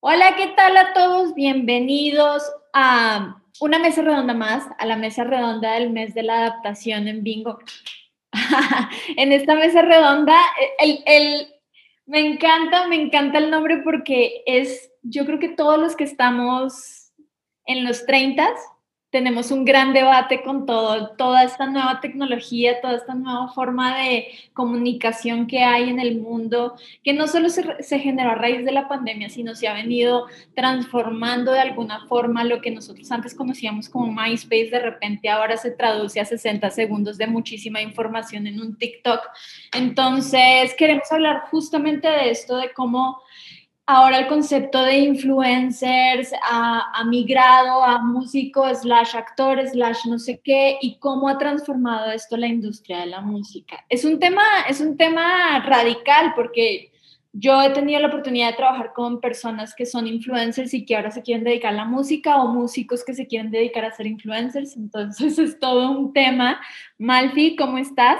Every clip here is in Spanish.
Hola, ¿qué tal a todos? Bienvenidos a una mesa redonda más, a la mesa redonda del mes de la adaptación en Bingo. en esta mesa redonda, el, el, me encanta, me encanta el nombre porque es, yo creo que todos los que estamos en los 30 tenemos un gran debate con todo, toda esta nueva tecnología, toda esta nueva forma de comunicación que hay en el mundo, que no solo se, se, generó a raíz de la pandemia, sino se ha venido transformando de alguna forma lo que nosotros antes conocíamos como MySpace, de repente ahora se traduce a 60 segundos de muchísima información en un TikTok. Entonces, queremos hablar justamente de esto, de cómo ahora el concepto de influencers ha, migrado a músicos, slash actores, slash no sé qué, y cómo ha transformado esto la industria de la música. Es un tema, es un tema radical porque yo he tenido la oportunidad de trabajar con personas que son influencers y que ahora se quieren dedicar a la música o músicos que se quieren dedicar a ser influencers, entonces es todo un tema. Malfi, ¿cómo estás?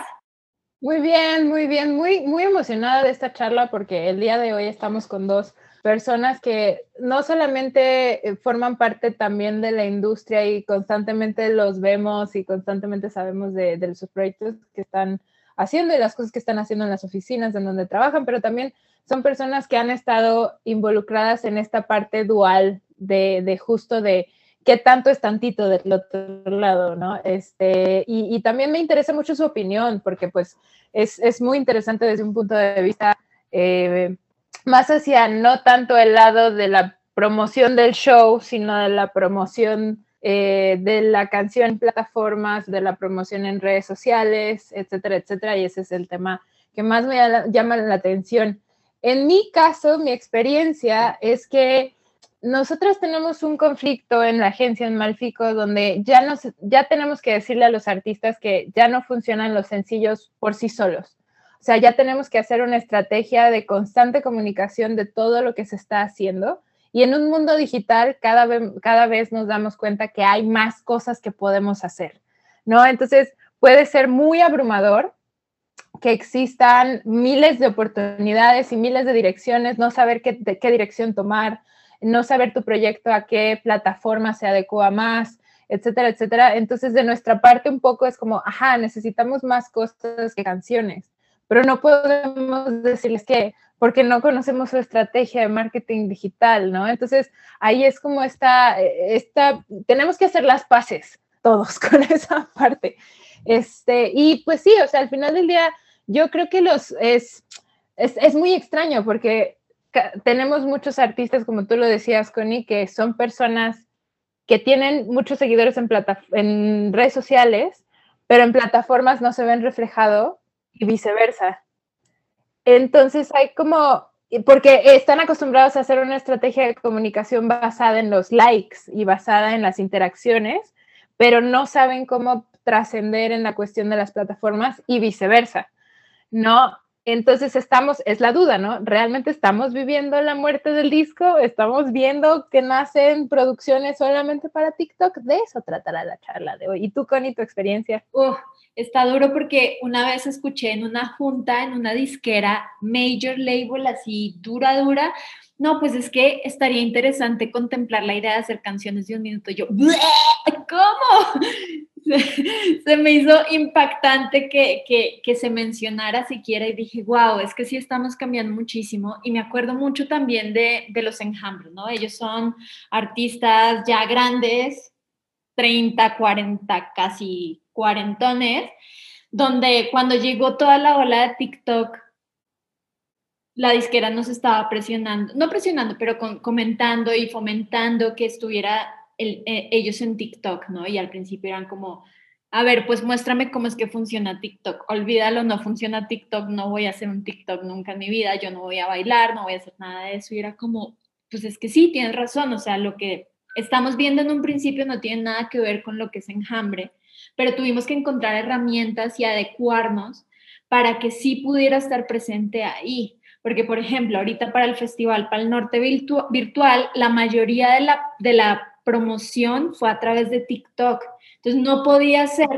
Muy bien, muy bien, muy, muy emocionada de esta charla porque el día de hoy estamos con dos personas que no solamente eh, forman parte también de la industria y constantemente los vemos y constantemente sabemos de, sus proyectos que están haciendo y las cosas que están haciendo en las oficinas en donde trabajan, pero también son personas que han estado involucradas en esta parte dual de, de justo de qué tanto es tantito del otro lado, ¿no? Este, y, también me interesa mucho su opinión, porque pues es, es muy interesante desde un punto de vista eh, más hacia no tanto el lado de la promoción del show, sino de la promoción eh, de la canción en plataformas, de la promoción en redes sociales, etcétera, etcétera. Y ese es el tema que más me llama la atención. En mi caso, mi experiencia es que nosotros tenemos un conflicto en la agencia en Malfico donde ya, nos, ya tenemos que decirle a los artistas que ya no funcionan los sencillos por sí solos. O sea, ya tenemos que hacer una estrategia de constante comunicación de todo lo que se está haciendo. Y en un mundo digital cada vez, cada vez nos damos cuenta que hay más cosas que podemos hacer, ¿no? Entonces puede ser muy abrumador que existan miles de oportunidades y miles de direcciones, no saber qué, de qué dirección tomar, no saber tu proyecto a qué plataforma se adecua más, etcétera, etcétera. Entonces, de nuestra parte un poco es como, ajá, necesitamos más cosas que canciones, pero no podemos decirles que porque no conocemos su estrategia de marketing digital, ¿no? Entonces, ahí es como esta, esta tenemos que hacer las paces todos con esa parte. Este, y pues sí, o sea, al final del día, yo creo que los, es, es, es muy extraño porque tenemos muchos artistas, como tú lo decías, Connie, que son personas que tienen muchos seguidores en, en redes sociales, pero en plataformas no se ven reflejado y viceversa. Entonces hay como, porque están acostumbrados a hacer una estrategia de comunicación basada en los likes y basada en las interacciones, pero no saben cómo trascender en la cuestión de las plataformas y viceversa. No, entonces estamos, es la duda, ¿no? ¿Realmente estamos viviendo la muerte del disco? ¿Estamos viendo que nacen producciones solamente para TikTok? De eso tratará la charla de hoy. ¿Y tú, Connie, tu experiencia? Uh, está duro porque una vez escuché en una junta, en una disquera, major label, así dura, dura, no, pues es que estaría interesante contemplar la idea de hacer canciones de un minuto. Yo, ¿cómo? se me hizo impactante que, que, que, se mencionara siquiera y dije, wow, es que sí estamos cambiando muchísimo. Y me acuerdo mucho también de, de los enjambres, ¿no? Ellos son artistas ya grandes, 30, 40, casi cuarentones, donde cuando llegó toda la ola de TikTok, la disquera nos estaba presionando, no presionando, pero con, comentando y fomentando que estuviera eh, ellos en TikTok, ¿no? Y al principio eran como, a ver, pues muéstrame cómo es que funciona TikTok. Olvídalo, no funciona TikTok, no voy a hacer un TikTok nunca en mi vida, yo no voy a bailar, no voy a hacer nada de eso. Y era como, pues es que sí, tienes razón, o sea, lo que estamos viendo en un principio no tiene nada que ver con lo que es enjambre, pero tuvimos que encontrar herramientas y adecuarnos para que sí pudiera estar presente ahí. Porque, por ejemplo, ahorita para el festival, para el norte virtual, la mayoría de la, de la promoción fue a través de TikTok. Entonces no podía ser,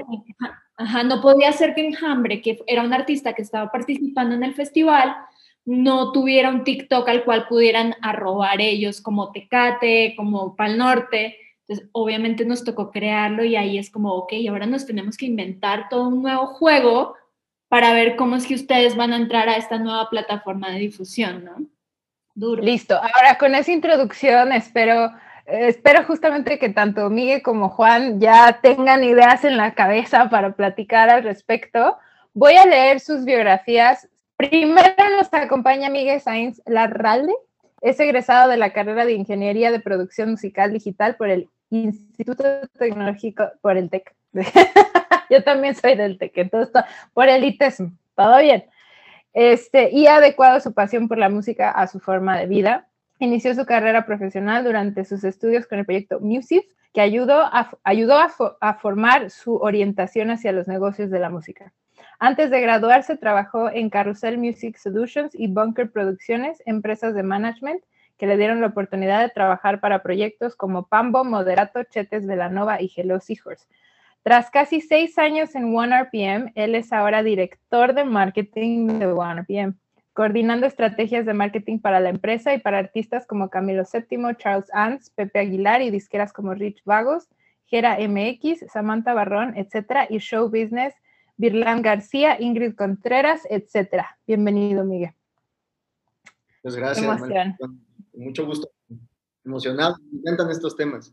ajá, no podía ser que Enjambre, que era un artista que estaba participando en el festival, no tuviera un TikTok al cual pudieran arrobar ellos como Tecate, como Pal Norte. Entonces, obviamente nos tocó crearlo y ahí es como, ok, ahora nos tenemos que inventar todo un nuevo juego para ver cómo es que ustedes van a entrar a esta nueva plataforma de difusión, ¿no? Duro. Listo. Ahora, con esa introducción, espero espero justamente que tanto Miguel como Juan ya tengan ideas en la cabeza para platicar al respecto. Voy a leer sus biografías. Primero nos acompaña Miguel Sainz Larralde. Es egresado de la carrera de Ingeniería de Producción Musical Digital por el Instituto Tecnológico, por el TEC. Yo también soy del TEC, entonces por el ITESM, todo bien. Este, y ha adecuado su pasión por la música a su forma de vida. Inició su carrera profesional durante sus estudios con el proyecto Music, que ayudó, a, ayudó a, formar su orientación hacia los negocios de la música. Antes de graduarse, trabajó en Carousel Music Solutions y Bunker Producciones, empresas de management que le dieron la oportunidad de trabajar para proyectos como Pambo, Moderato, Chetes Velanova y Hello Seahorse. Tras casi seis años en OneRPM, él es ahora director de marketing de OneRPM coordinando estrategias de marketing para la empresa y para artistas como Camilo VII, Charles Ans, Pepe Aguilar y disqueras como Rich Vagos, Gera MX, Samantha Barrón, etcétera, y Show Business, Virlan García, Ingrid Contreras, etcétera. Bienvenido, Miguel. Muchas gracias. Mucho gusto. Emocionado, me encantan estos temas.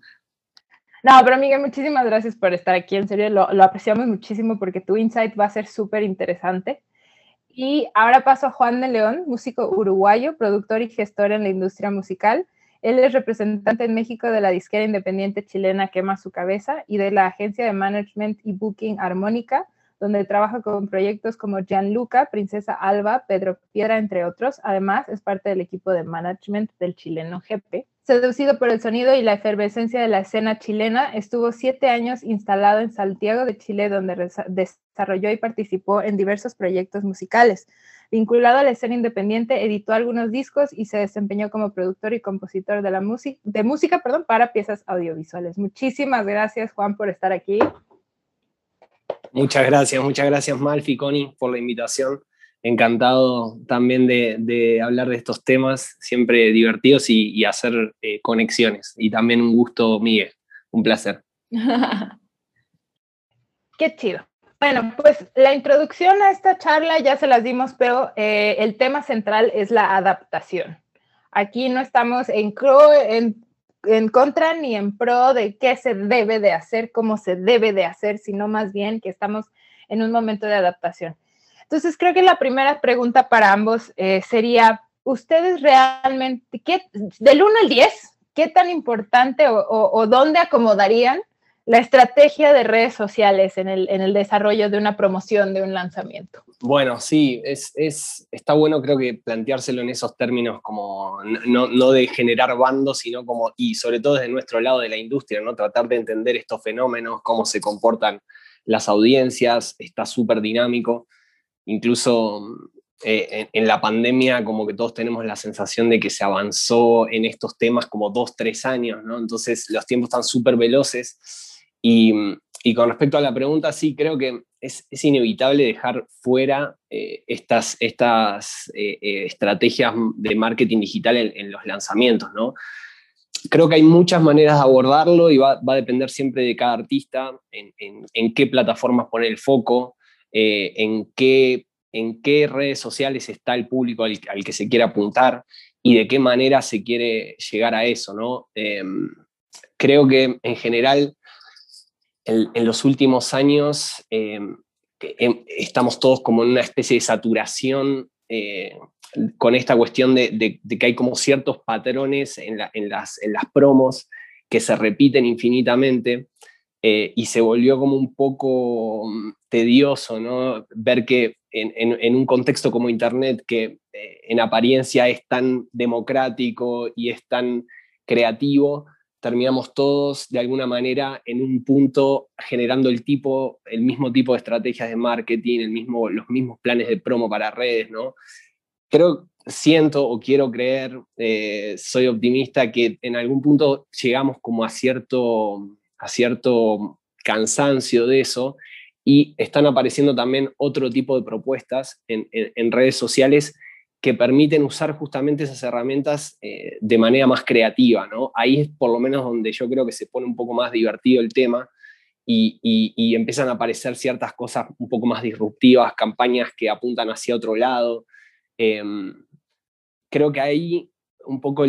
No, pero Miguel, muchísimas gracias por estar aquí. En serio, lo, lo apreciamos muchísimo porque tu insight va a ser súper interesante. Y ahora paso a Juan de León, músico uruguayo, productor y gestor en la industria musical. Él es representante en México de la disquera independiente chilena Quema su Cabeza y de la agencia de management y booking Armónica, donde trabaja con proyectos como Gianluca, Princesa Alba, Pedro Piedra, entre otros. Además, es parte del equipo de management del chileno GP. Seducido por el sonido y la efervescencia de la escena chilena, estuvo siete años instalado en Santiago de Chile, donde desarrolló y participó en diversos proyectos musicales. Vinculado a la escena independiente, editó algunos discos y se desempeñó como productor y compositor de, música para piezas audiovisuales. Muchísimas gracias, Juan, por estar aquí. Muchas gracias, muchas gracias, Malfi, Connie, por la invitación encantado también de, hablar de estos temas, siempre divertidos y, hacer eh, conexiones. Y también un gusto, Miguel, un placer. Qué chido. Bueno, pues la introducción a esta charla ya se las dimos, pero eh, el tema central es la adaptación. Aquí no estamos en, en, en contra ni en pro de qué se debe de hacer, cómo se debe de hacer, sino más bien que estamos en un momento de adaptación. Entonces, creo que la primera pregunta para ambos eh, sería, ¿ustedes realmente, qué, del 1 al 10, qué tan importante o, dónde acomodarían la estrategia de redes sociales en el, en el, desarrollo de una promoción, de un lanzamiento? Bueno, sí, es, es, está bueno creo que planteárselo en esos términos como no, no, de generar bandos, sino como, y sobre todo desde nuestro lado de la industria, ¿no? Tratar de entender estos fenómenos, cómo se comportan las audiencias, está súper dinámico incluso eh, en, la pandemia como que todos tenemos la sensación de que se avanzó en estos temas como dos, tres años, ¿no? Entonces los tiempos están súper veloces y, con respecto a la pregunta, sí, creo que es, inevitable dejar fuera eh, estas, estas eh, estrategias de marketing digital en, los lanzamientos, ¿no? Creo que hay muchas maneras de abordarlo y va, a depender siempre de cada artista, en, qué plataformas poner el foco, eh, en, qué, en qué redes sociales está el público al, que se quiere apuntar y de qué manera se quiere llegar a eso. ¿no? Em, creo que en general en, los últimos años em, em, estamos todos como en una especie de saturación eh, con esta cuestión de, que hay como ciertos patrones en, las, promos que se repiten infinitamente eh, y se volvió como un poco mm, tedioso, ¿no? Ver que en, un contexto como Internet, que eh, en apariencia es tan democrático y es tan creativo, terminamos todos de alguna manera en un punto generando el, tipo, el mismo tipo de estrategias de marketing, el mismo, los mismos planes de promo para redes, ¿no? Creo, siento o quiero creer, eh, soy optimista que en algún punto llegamos como a cierto a cierto cansancio de eso y están apareciendo también otro tipo de propuestas en, redes sociales que permiten usar justamente esas herramientas eh, de manera más creativa, ¿no? Ahí es por lo menos donde yo creo que se pone un poco más divertido el tema y, empiezan a aparecer ciertas cosas un poco más disruptivas, campañas que apuntan hacia otro lado. Em, creo que ahí un poco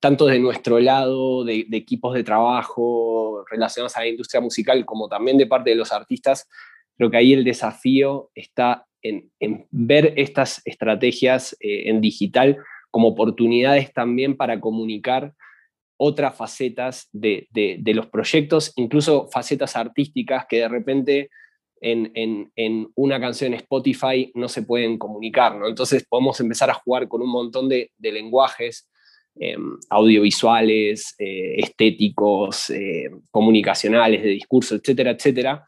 tanto de nuestro lado, de, equipos de trabajo relacionados a la industria musical, como también de parte de los artistas, creo que ahí el desafío está en, ver estas estrategias eh, en digital como oportunidades también para comunicar otras facetas de, los proyectos, incluso facetas artísticas que de repente en, una canción Spotify no se pueden comunicar. Entonces podemos empezar a jugar con un montón de, lenguajes em, audiovisuales, eh, estéticos, eh, comunicacionales, de discurso, etcétera, etcétera,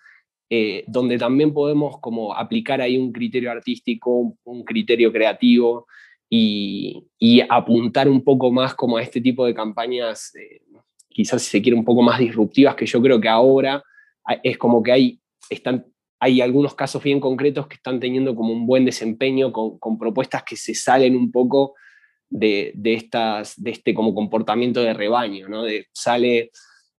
eh, donde también podemos como aplicar ahí un criterio artístico, un, criterio creativo y, apuntar un poco más como a este tipo de campañas, quizás si se quiere un poco más disruptivas, que yo creo que ahora es como que hay, están hay algunos casos bien concretos que están teniendo como un buen desempeño con, propuestas que se salen un poco de, estas, de este como comportamiento de rebaño, ¿no? De, sale,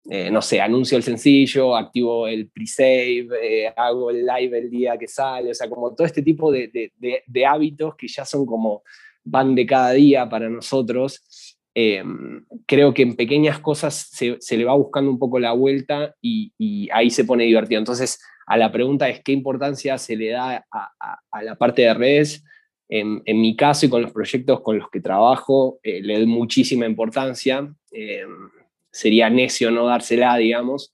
eh, no sé, anuncio el sencillo, activo el pre-save, eh, hago el live el día que sale, o sea, como todo este tipo de, hábitos que ya son como van de cada día para nosotros. Eh, creo que en pequeñas cosas se, le va buscando un poco la vuelta y, ahí se pone divertido. Entonces, a la pregunta es qué importancia se le da a, la parte de redes. En, mi caso y con los proyectos con los que trabajo, eh, le doy muchísima importancia. Sería necio no dársela, digamos,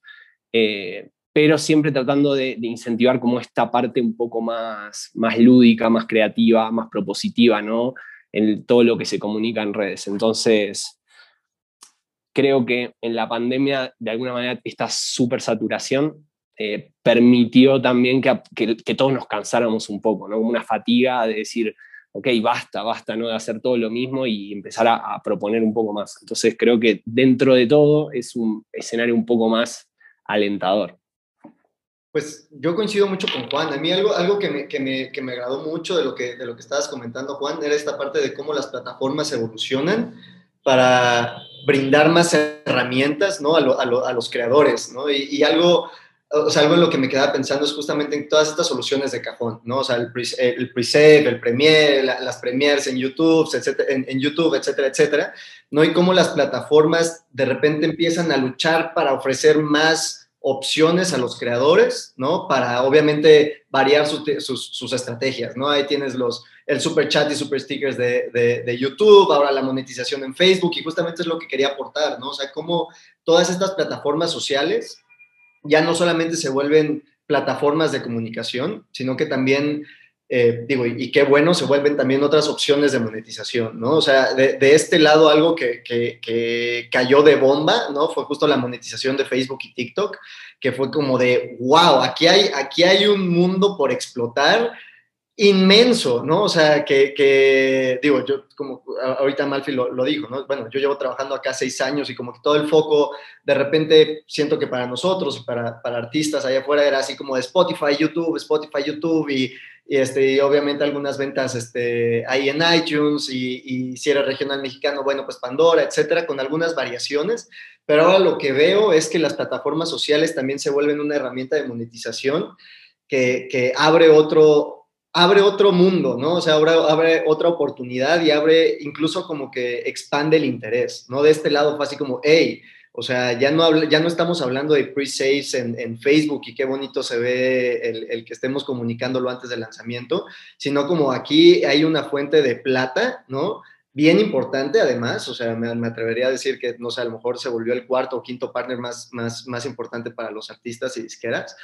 eh, pero siempre tratando de, incentivar como esta parte un poco más, más lúdica, más creativa, más propositiva, ¿no? En todo lo que se comunica en redes. Entonces, creo que en la pandemia, de alguna manera, esta súper saturación eh, permitió también que, que, todos nos cansáramos un poco, ¿no? Una fatiga de decir, ok, basta, basta, ¿no? De hacer todo lo mismo y empezar a, proponer un poco más. Entonces creo que dentro de todo es un escenario un poco más alentador. Pues yo coincido mucho con Juan. A mí algo, algo que, me, que, me, que me agradó mucho de lo que, de lo que estabas comentando, Juan, era esta parte de cómo las plataformas evolucionan para brindar más herramientas ¿no? a, a, los creadores. ¿no? Y, y algo o sea, algo en lo que me quedaba pensando es justamente en todas estas soluciones de cajón, ¿no? O sea, el, pre, el save el Premiere, las Premieres en YouTube, etcétera, en, YouTube, etcétera, etcétera, ¿no? Y cómo las plataformas de repente empiezan a luchar para ofrecer más opciones a los creadores, ¿no? Para obviamente variar sus, sus, estrategias, ¿no? Ahí tienes los, el super chat y super stickers de, de, de, YouTube, ahora la monetización en Facebook, y justamente es lo que quería aportar, ¿no? O sea, cómo todas estas plataformas sociales ya no solamente se vuelven plataformas de comunicación, sino que también, eh, digo, y, qué bueno, se vuelven también otras opciones de monetización, ¿no? O sea, de, este lado algo que, que, cayó de bomba, ¿no? Fue justo la monetización de Facebook y TikTok, que fue como de, wow, aquí hay, aquí hay un mundo por explotar inmenso, ¿no? O sea, que, digo, yo como ahorita Malfi lo, dijo, ¿no? Bueno, yo llevo trabajando acá seis años y como que todo el foco, de repente siento que para nosotros y para, artistas allá afuera era así como de Spotify, YouTube, Spotify, YouTube y, este, obviamente algunas ventas este, ahí en iTunes y, y si era regional mexicano, bueno, pues Pandora, etcétera, con algunas variaciones. Pero ahora lo que veo es que las plataformas sociales también se vuelven una herramienta de monetización que, que abre otro, abre otro mundo, ¿no? O sea, abre, otra oportunidad y abre incluso como que expande el interés, ¿no? De este lado fue así como, hey, o sea, ya no, ya no estamos hablando de pre-saves en, Facebook y qué bonito se ve el, que estemos comunicándolo antes del lanzamiento, sino como aquí hay una fuente de plata, ¿no? Bien importante además, o sea, me, me, atrevería a decir que, no sé, a lo mejor se volvió el cuarto o quinto partner más, más, más importante para los artistas y disqueras,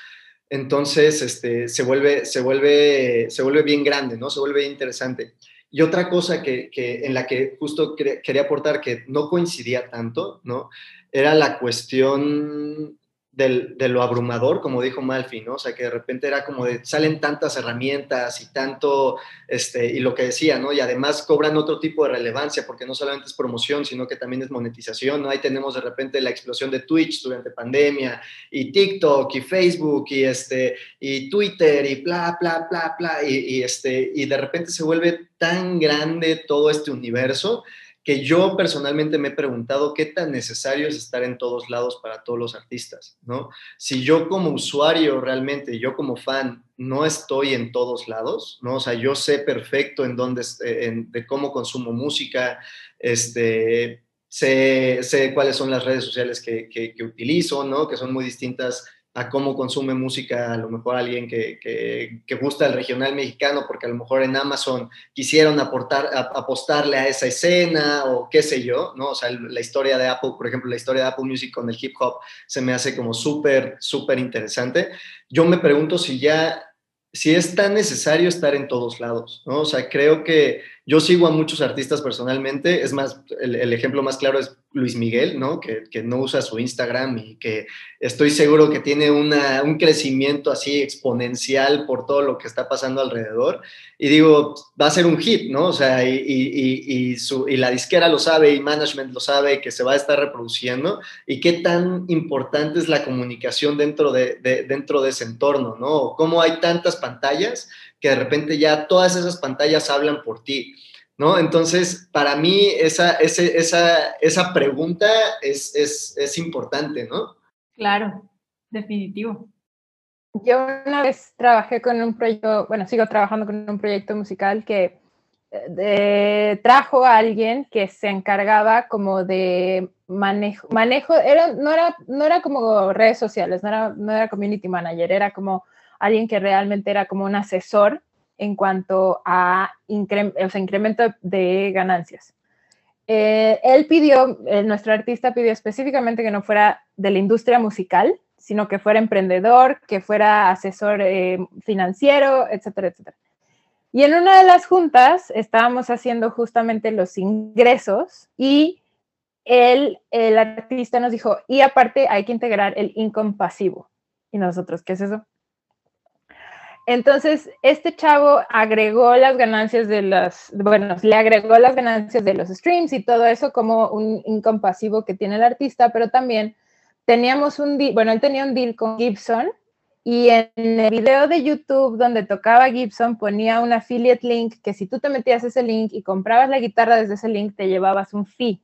entonces, este, se, vuelve, se, vuelve, se vuelve bien grande, ¿no? Se vuelve interesante. Y otra cosa que, en la que justo quería aportar que no coincidía tanto, ¿no? Era la cuestión de lo abrumador, como dijo Malfi, ¿no? O sea, que de repente era como de, salen tantas herramientas y tanto, este, y lo que decía, ¿no? Y además cobran otro tipo de relevancia, porque no solamente es promoción, sino que también es monetización, ¿no? Ahí tenemos de repente la explosión de Twitch durante pandemia, y TikTok, y Facebook, y este, y Twitter, y bla, bla, bla, bla, y este, y de repente se vuelve tan grande todo este universo que yo personalmente me he preguntado qué tan necesario es estar en todos lados para todos los artistas, ¿no? Si yo como usuario realmente, yo como fan, no estoy en todos lados, ¿no? O sea, yo sé perfecto en dónde, de cómo consumo música, este, sé, sé cuáles son las redes sociales que, que, que utilizo, ¿no? Que son muy distintas a cómo consume música a lo mejor alguien que, que, gusta el regional mexicano, porque a lo mejor en Amazon quisieron aportar, apostarle a esa escena o qué sé yo, ¿no? O sea, la historia de Apple, por ejemplo, la historia de Apple Music con el hip hop se me hace como súper, súper interesante. Yo me pregunto si ya, si es tan necesario estar en todos lados, ¿no? O sea, creo que yo sigo a muchos artistas personalmente, es más, el, ejemplo más claro es Luis Miguel, ¿no? Que, no usa su Instagram y que estoy seguro que tiene un crecimiento así exponencial por todo lo que está pasando alrededor. Y digo, va a ser un hit, ¿no? O sea, y, y, su, y la disquera lo sabe y management lo sabe que se va a estar reproduciendo y qué tan importante es la comunicación dentro de, dentro de ese entorno, ¿no? Cómo hay tantas pantallas que de repente ya todas esas pantallas hablan por ti, ¿no? Entonces, para mí esa, esa, esa pregunta es, es, es importante, ¿no? Claro, definitivo. Yo una vez trabajé con un proyecto, bueno, sigo trabajando con un proyecto musical que eh, trajo a alguien que se encargaba como de manejo, manejo era, no, era, no era como redes sociales, no era, no era community manager, era como alguien que realmente era como un asesor en cuanto a incremento de ganancias. Eh, él pidió, eh, nuestro artista pidió específicamente que no fuera de la industria musical, sino que fuera emprendedor, que fuera asesor eh, financiero, etcétera, etcétera. Y en una de las juntas estábamos haciendo justamente los ingresos y él, el artista nos dijo, y aparte hay que integrar el income pasivo. Y nosotros, ¿qué es eso? Entonces, este chavo agregó las ganancias de las, bueno, le agregó las ganancias de los streams y todo eso como un incompasivo que tiene el artista, pero también teníamos un deal, bueno, él tenía un deal con Gibson y en el video de YouTube donde tocaba Gibson ponía un affiliate link que si tú te metías ese link y comprabas la guitarra desde ese link te llevabas un fee.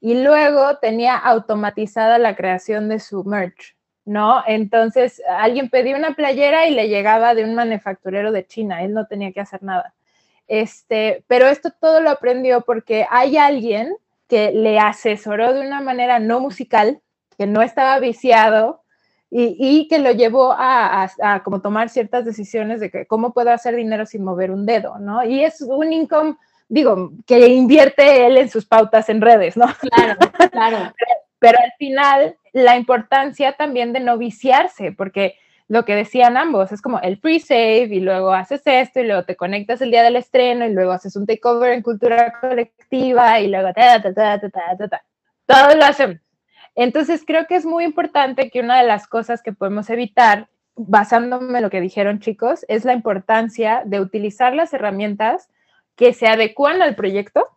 Y luego tenía automatizada la creación de su merch. ¿No? Entonces, alguien pedía una playera y le llegaba de un manufacturero de China, él no tenía que hacer nada. Este, pero esto todo lo aprendió porque hay alguien que le asesoró de una manera no musical, que no estaba viciado y, que lo llevó a, como tomar ciertas decisiones de que cómo puedo hacer dinero sin mover un dedo, ¿no? Y es un income, digo, que invierte él en sus pautas en redes, ¿no? Claro, claro. pero al final la importancia también de no viciarse, porque lo que decían ambos es como el pre-save y luego haces esto y luego te conectas el día del estreno y luego haces un takeover en cultura colectiva y luego ta, ta, ta, ta, ta, ta, todo lo hacen. Entonces creo que es muy importante que una de las cosas que podemos evitar, basándome en lo que dijeron chicos, es la importancia de utilizar las herramientas que se adecuan al proyecto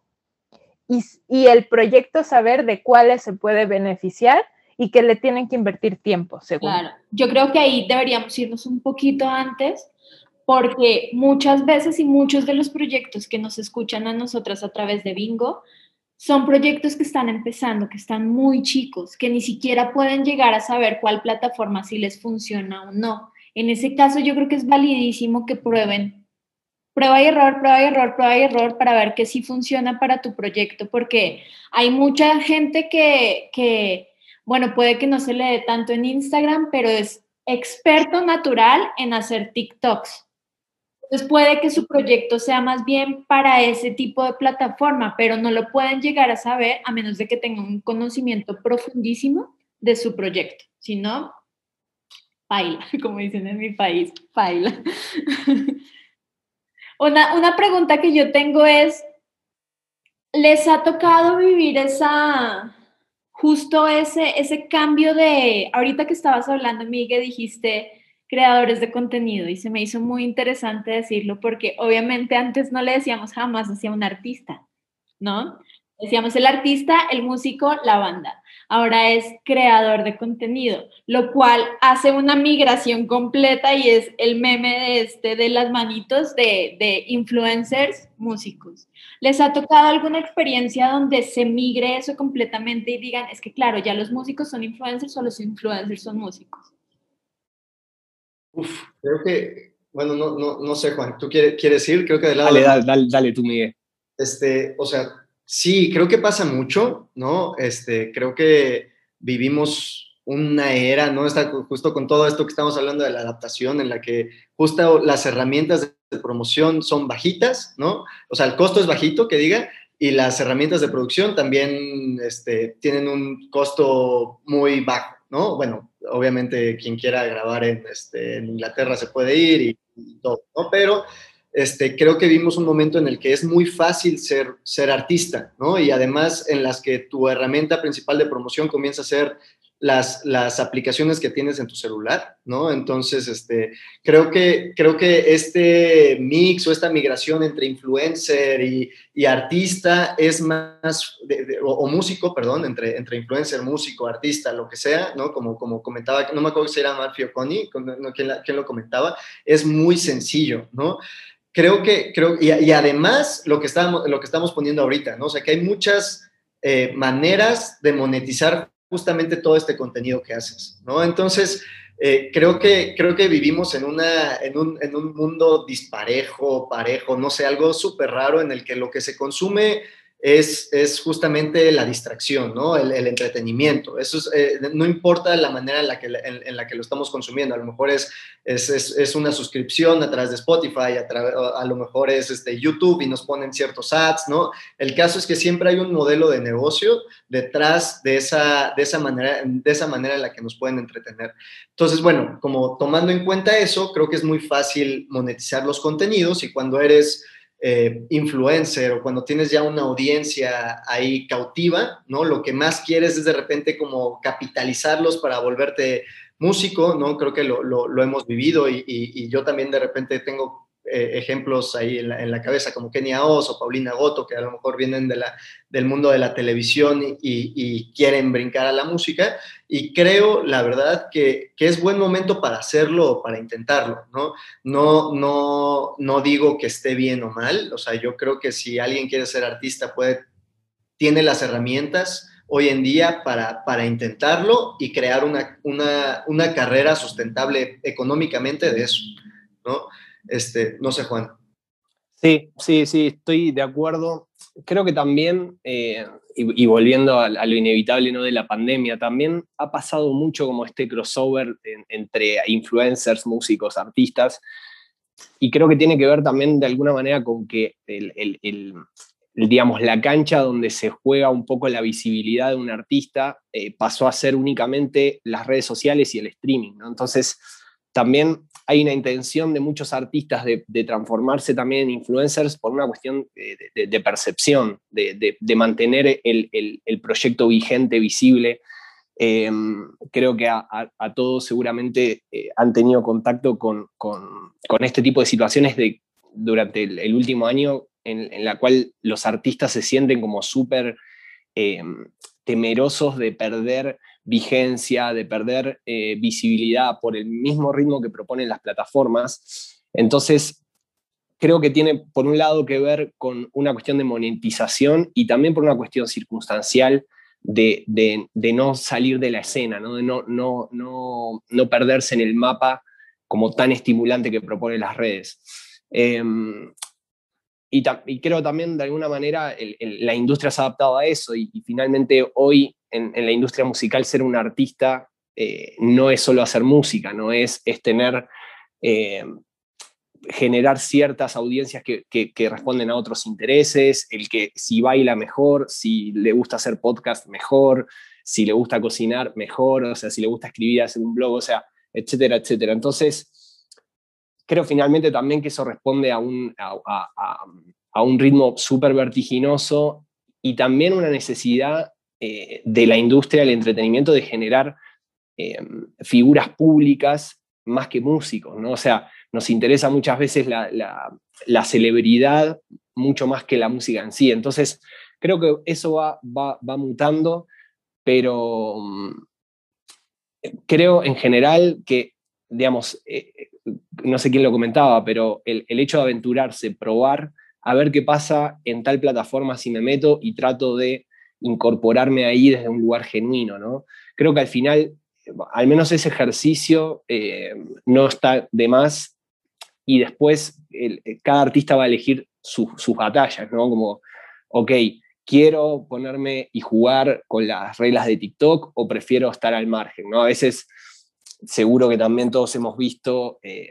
y, el proyecto saber de cuáles se puede beneficiar y que le tienen que invertir tiempo, según. Claro, yo creo que ahí deberíamos irnos un poquito antes, porque muchas veces y muchos de los proyectos que nos escuchan a nosotras a través de Bingo son proyectos que están empezando, que están muy chicos, que ni siquiera pueden llegar a saber cuál plataforma si les funciona o no. En ese caso, yo creo que es validísimo que prueben prueba y error, prueba y error, prueba y error para ver que sí funciona para tu proyecto, porque hay mucha gente que, que, bueno, puede que no se le dé tanto en Instagram, pero es experto natural en hacer TikToks. Entonces puede que su proyecto sea más bien para ese tipo de plataforma, pero no lo pueden llegar a saber a menos de que tengan un conocimiento profundísimo de su proyecto. Si no, baila, como dicen en mi país, baila. Una, pregunta que yo tengo es, ¿les ha tocado vivir esa, justo ese, ese cambio de, ahorita que estabas hablando, Miguel, dijiste creadores de contenido y se me hizo muy interesante decirlo porque obviamente antes no le decíamos jamás hacia un artista, ¿no? Decíamos el artista, el músico, la banda. Ahora es creador de contenido, lo cual hace una migración completa y es el meme de este de las manitos de, de influencers músicos. ¿Les ha tocado alguna experiencia donde se migre eso completamente y digan, es que claro, ya los músicos son influencers o los influencers son músicos? Uf, creo que, bueno, no, no, no sé, Juan, ¿tú quieres, quieres ir? Creo que de lado... Dale, dale, dale, tú, Miguel. Este, o sea, sí, creo que pasa mucho, ¿no? Este, creo que vivimos una era, ¿no? Está justo con todo esto que estamos hablando de la adaptación, en la que justo las herramientas de promoción son bajitas, ¿no? O sea, el costo es bajito, que diga, y las herramientas de producción también este, tienen un costo muy bajo, ¿no? Bueno, obviamente quien quiera grabar en, este, en Inglaterra se puede ir y, y, todo, ¿no? Pero este, creo que vimos un momento en el que es muy fácil ser, ser artista, ¿no? Y además en las que tu herramienta principal de promoción comienza a ser las, las aplicaciones que tienes en tu celular, ¿no? Entonces, este, creo, que, creo que este mix o esta migración entre influencer y, y artista es más, de, de, o, o, músico, perdón, entre, entre influencer, músico, artista, lo que sea, ¿no? Como, como comentaba, no me acuerdo si era Marfio Connie, no, ¿quién, ¿quién, lo comentaba, es muy sencillo, ¿no? Creo que, creo, y, y además lo que, estamos, lo que estamos poniendo ahorita, ¿no? O sea, que hay muchas eh, maneras de monetizar justamente todo este contenido que haces, ¿no? Entonces, eh, creo, que, creo que vivimos en, una, en, un, en un mundo disparejo, parejo, no sé, algo súper raro en el que lo que se consume es, es justamente la distracción, ¿no? El, entretenimiento. Eso es, eh, no importa la manera en la, que, en, la que lo estamos consumiendo. A lo mejor es, es, es, es una suscripción a través de Spotify, a, través, a lo mejor es este, YouTube y nos ponen ciertos ads, ¿no? El caso es que siempre hay un modelo de negocio detrás de esa, de esa, manera, de esa manera en la que nos pueden entretener. Entonces, bueno, como tomando en cuenta eso, creo que es muy fácil monetizar los contenidos y cuando eres eh, influencer o cuando tienes ya una audiencia ahí cautiva, ¿no? Lo que más quieres es de repente como capitalizarlos para volverte músico, ¿no? Creo que lo, lo, hemos vivido y, yo también de repente tengo eh, ejemplos ahí en la, cabeza como Kenia Oz o Paulina Goto, que a lo mejor vienen de del mundo de la televisión y, y, quieren brincar a la música. Y creo, la verdad, que, que, es buen momento para hacerlo o para intentarlo, ¿no? No, no, no digo que esté bien o mal, o sea, yo creo que si alguien quiere ser artista, puede, tiene las herramientas hoy en día para, para intentarlo y crear una, una, una carrera sustentable económicamente de eso, ¿no? Este, no sé, Juan. Sí, sí, sí, estoy de acuerdo. Creo que también, eh, y, volviendo a, lo inevitable ¿no? de la pandemia, también ha pasado mucho como este crossover en, entre influencers, músicos, artistas, y creo que tiene que ver también de alguna manera con que el, el, digamos, la cancha donde se juega un poco la visibilidad de un artista eh, pasó a ser únicamente las redes sociales y el streaming. Entonces, también hay una intención de muchos artistas de, transformarse también en influencers por una cuestión de, de, percepción, de, mantener el, proyecto vigente, visible. Eh, creo que a, todos seguramente eh, han tenido contacto con, este tipo de situaciones de, durante el, último año en, en, la cual los artistas se sienten como súper eh, temerosos de perder vigencia, de perder eh, visibilidad por el mismo ritmo que proponen las plataformas. Entonces, creo que tiene por un lado que ver con una cuestión de monetización y también por una cuestión circunstancial de, de, no salir de la escena, ¿no? de no, no, no, no, perderse en el mapa como tan estimulante que proponen las redes. Eh, y, y, creo también de alguna manera el, el, la industria se ha adaptado a eso y, y finalmente hoy en, en, la industria musical ser un artista eh, no es solo hacer música, no es, es tener, eh, generar ciertas audiencias que, que, que, responden a otros intereses, el que si baila mejor, si le gusta hacer podcast mejor, si le gusta cocinar mejor, o sea, si le gusta escribir, hacer un blog, o sea, etcétera, etcétera. Entonces, creo finalmente también que eso responde a un, a, a, a un ritmo súper vertiginoso y también una necesidad eh, de la industria del entretenimiento de generar eh, figuras públicas más que músicos, ¿no? O sea, nos interesa muchas veces la, la, celebridad mucho más que la música en sí. Entonces, creo que eso va, va, va mutando, pero mm, creo en general que, digamos, eh, no sé quién lo comentaba, pero el, el, hecho de aventurarse, probar, a ver qué pasa en tal plataforma si me meto y trato de incorporarme ahí desde un lugar genuino, ¿no? Creo que al final, al menos ese ejercicio eh, no está de más y después cada artista va a elegir sus batallas, ¿no? Como, ok, quiero ponerme y jugar con las reglas de TikTok o prefiero estar al margen, ¿no? A veces seguro que también todos hemos visto eh,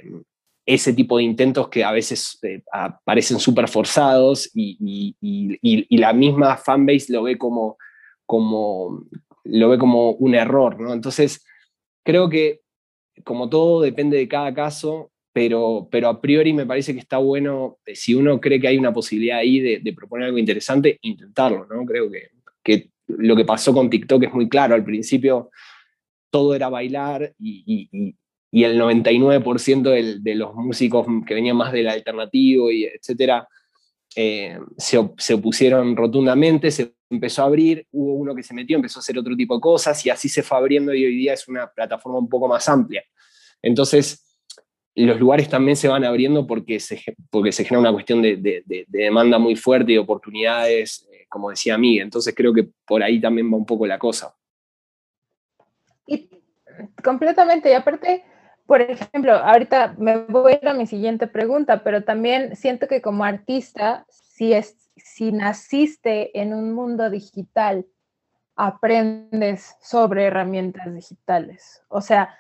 ese tipo de intentos que a veces eh, parecen súper forzados y, la misma fanbase lo ve como, como, lo ve como un error, ¿no? Entonces, creo que como todo depende de cada caso, pero, pero a priori me parece que está bueno, eh, si uno cree que hay una posibilidad ahí de, proponer algo interesante, intentarlo, ¿no? Creo que, que, lo que pasó con TikTok es muy claro, al principio todo era bailar y, el 99% de los músicos que venían más del alternativo y etcétera, eh, se, se, opusieron rotundamente, se empezó a abrir, hubo uno que se metió, empezó a hacer otro tipo de cosas y así se fue abriendo y hoy día es una plataforma un poco más amplia. Entonces, los lugares también se van abriendo porque se, porque se genera una cuestión de, de, demanda muy fuerte y oportunidades, eh, como decía Miguel. Entonces, creo que por ahí también va un poco la cosa. Y completamente, y aparte por ejemplo, ahorita me voy a mi siguiente pregunta, pero también siento que como artista, si, es, si naciste en un mundo digital, aprendes sobre herramientas digitales. O sea,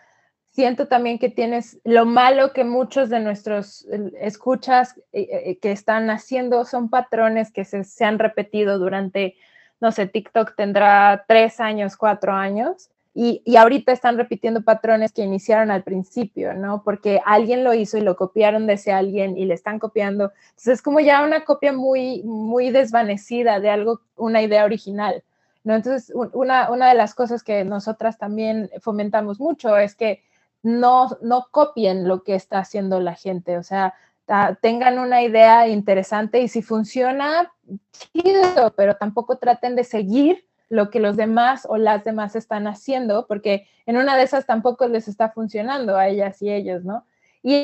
siento también que tienes lo malo que muchos de nuestros escuchas eh, eh, que están haciendo son patrones que se, se han repetido durante, no sé, TikTok tendrá tres años, cuatro años y, ahorita están repitiendo patrones que iniciaron al principio, ¿no? Porque alguien lo hizo y lo copiaron de ese alguien y le están copiando. Entonces es como ya una copia muy, muy desvanecida de algo, una idea original, ¿no? Entonces una, una de las cosas que nosotras también fomentamos mucho es que no, no copien lo que está haciendo la gente, o sea, tengan una idea interesante y si funciona, chido, pero tampoco traten de seguir lo que los demás o las demás están haciendo, porque en una de esas tampoco les está funcionando a ellas y ellos, ¿no? Y,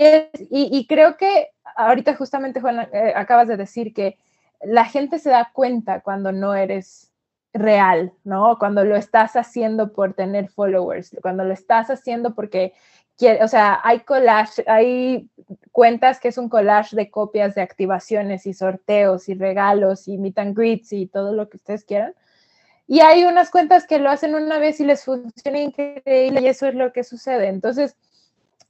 y, creo que ahorita justamente, Juan, eh, acabas de decir que la gente se da cuenta cuando no eres real, ¿no? Cuando lo estás haciendo por tener followers, cuando lo estás haciendo porque o sea, hay collage, hay cuentas que es un collage de copias de activaciones y sorteos y regalos y meet and greets y todo lo que ustedes quieran, y hay unas cuentas que lo hacen una vez y les funciona increíble y eso es lo que sucede. Entonces,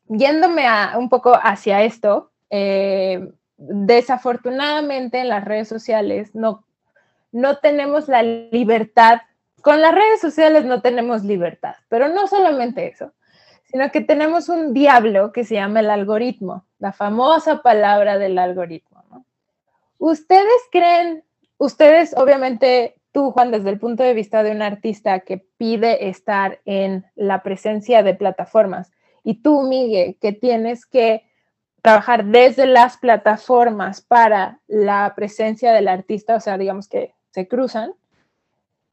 yéndome a, un poco hacia esto, eh, desafortunadamente en las redes sociales no, no tenemos la libertad. Con las redes sociales no tenemos libertad, pero no solamente eso, sino que tenemos un diablo que se llama el algoritmo, la famosa palabra del algoritmo. ¿Ustedes creen, ustedes obviamente tú, Juan, desde el punto de vista de un artista que pide estar en la presencia de plataformas, y tú, Miguel, que tienes que trabajar desde las plataformas para la presencia del artista, o sea, digamos que se cruzan,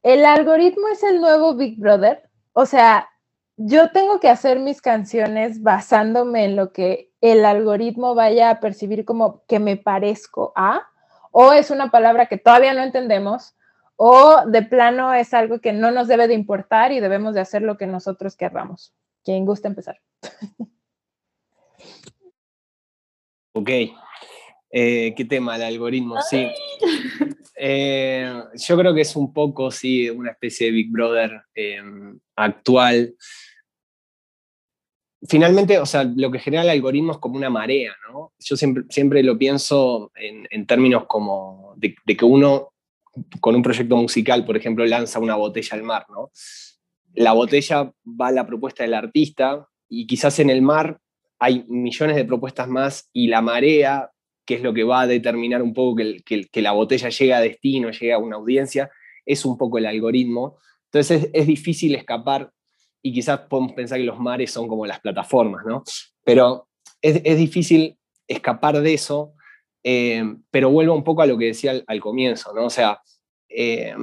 el algoritmo es el nuevo Big Brother. O sea, yo tengo que hacer mis canciones basándome en lo que el algoritmo vaya a percibir como que me parezco a, o es una palabra que todavía no entendemos, o de plano es algo que no nos debe de importar y debemos de hacer lo que nosotros querramos. Quien gusta empezar. Ok. Eh, ¿Qué tema? El algoritmo, sí. Eh, yo creo que es un poco, sí, una especie de Big Brother em, actual. Finalmente, o sea, lo que genera el algoritmo es como una marea, ¿no? Yo siempre, siempre lo pienso en, términos como de, que uno con un proyecto musical, por ejemplo, lanza una botella al mar, ¿no? La botella va a la propuesta del artista y quizás en el mar hay millones de propuestas más y la marea, que es lo que va a determinar un poco que, la botella llegue a destino, llegue a una audiencia, es un poco el algoritmo Entonces es, difícil escapar y quizás podemos pensar que los mares son como las plataformas, ¿no? Pero es, difícil escapar de eso, eh, pero vuelvo un poco a lo que decía al, comienzo, ¿no? O sea, eh,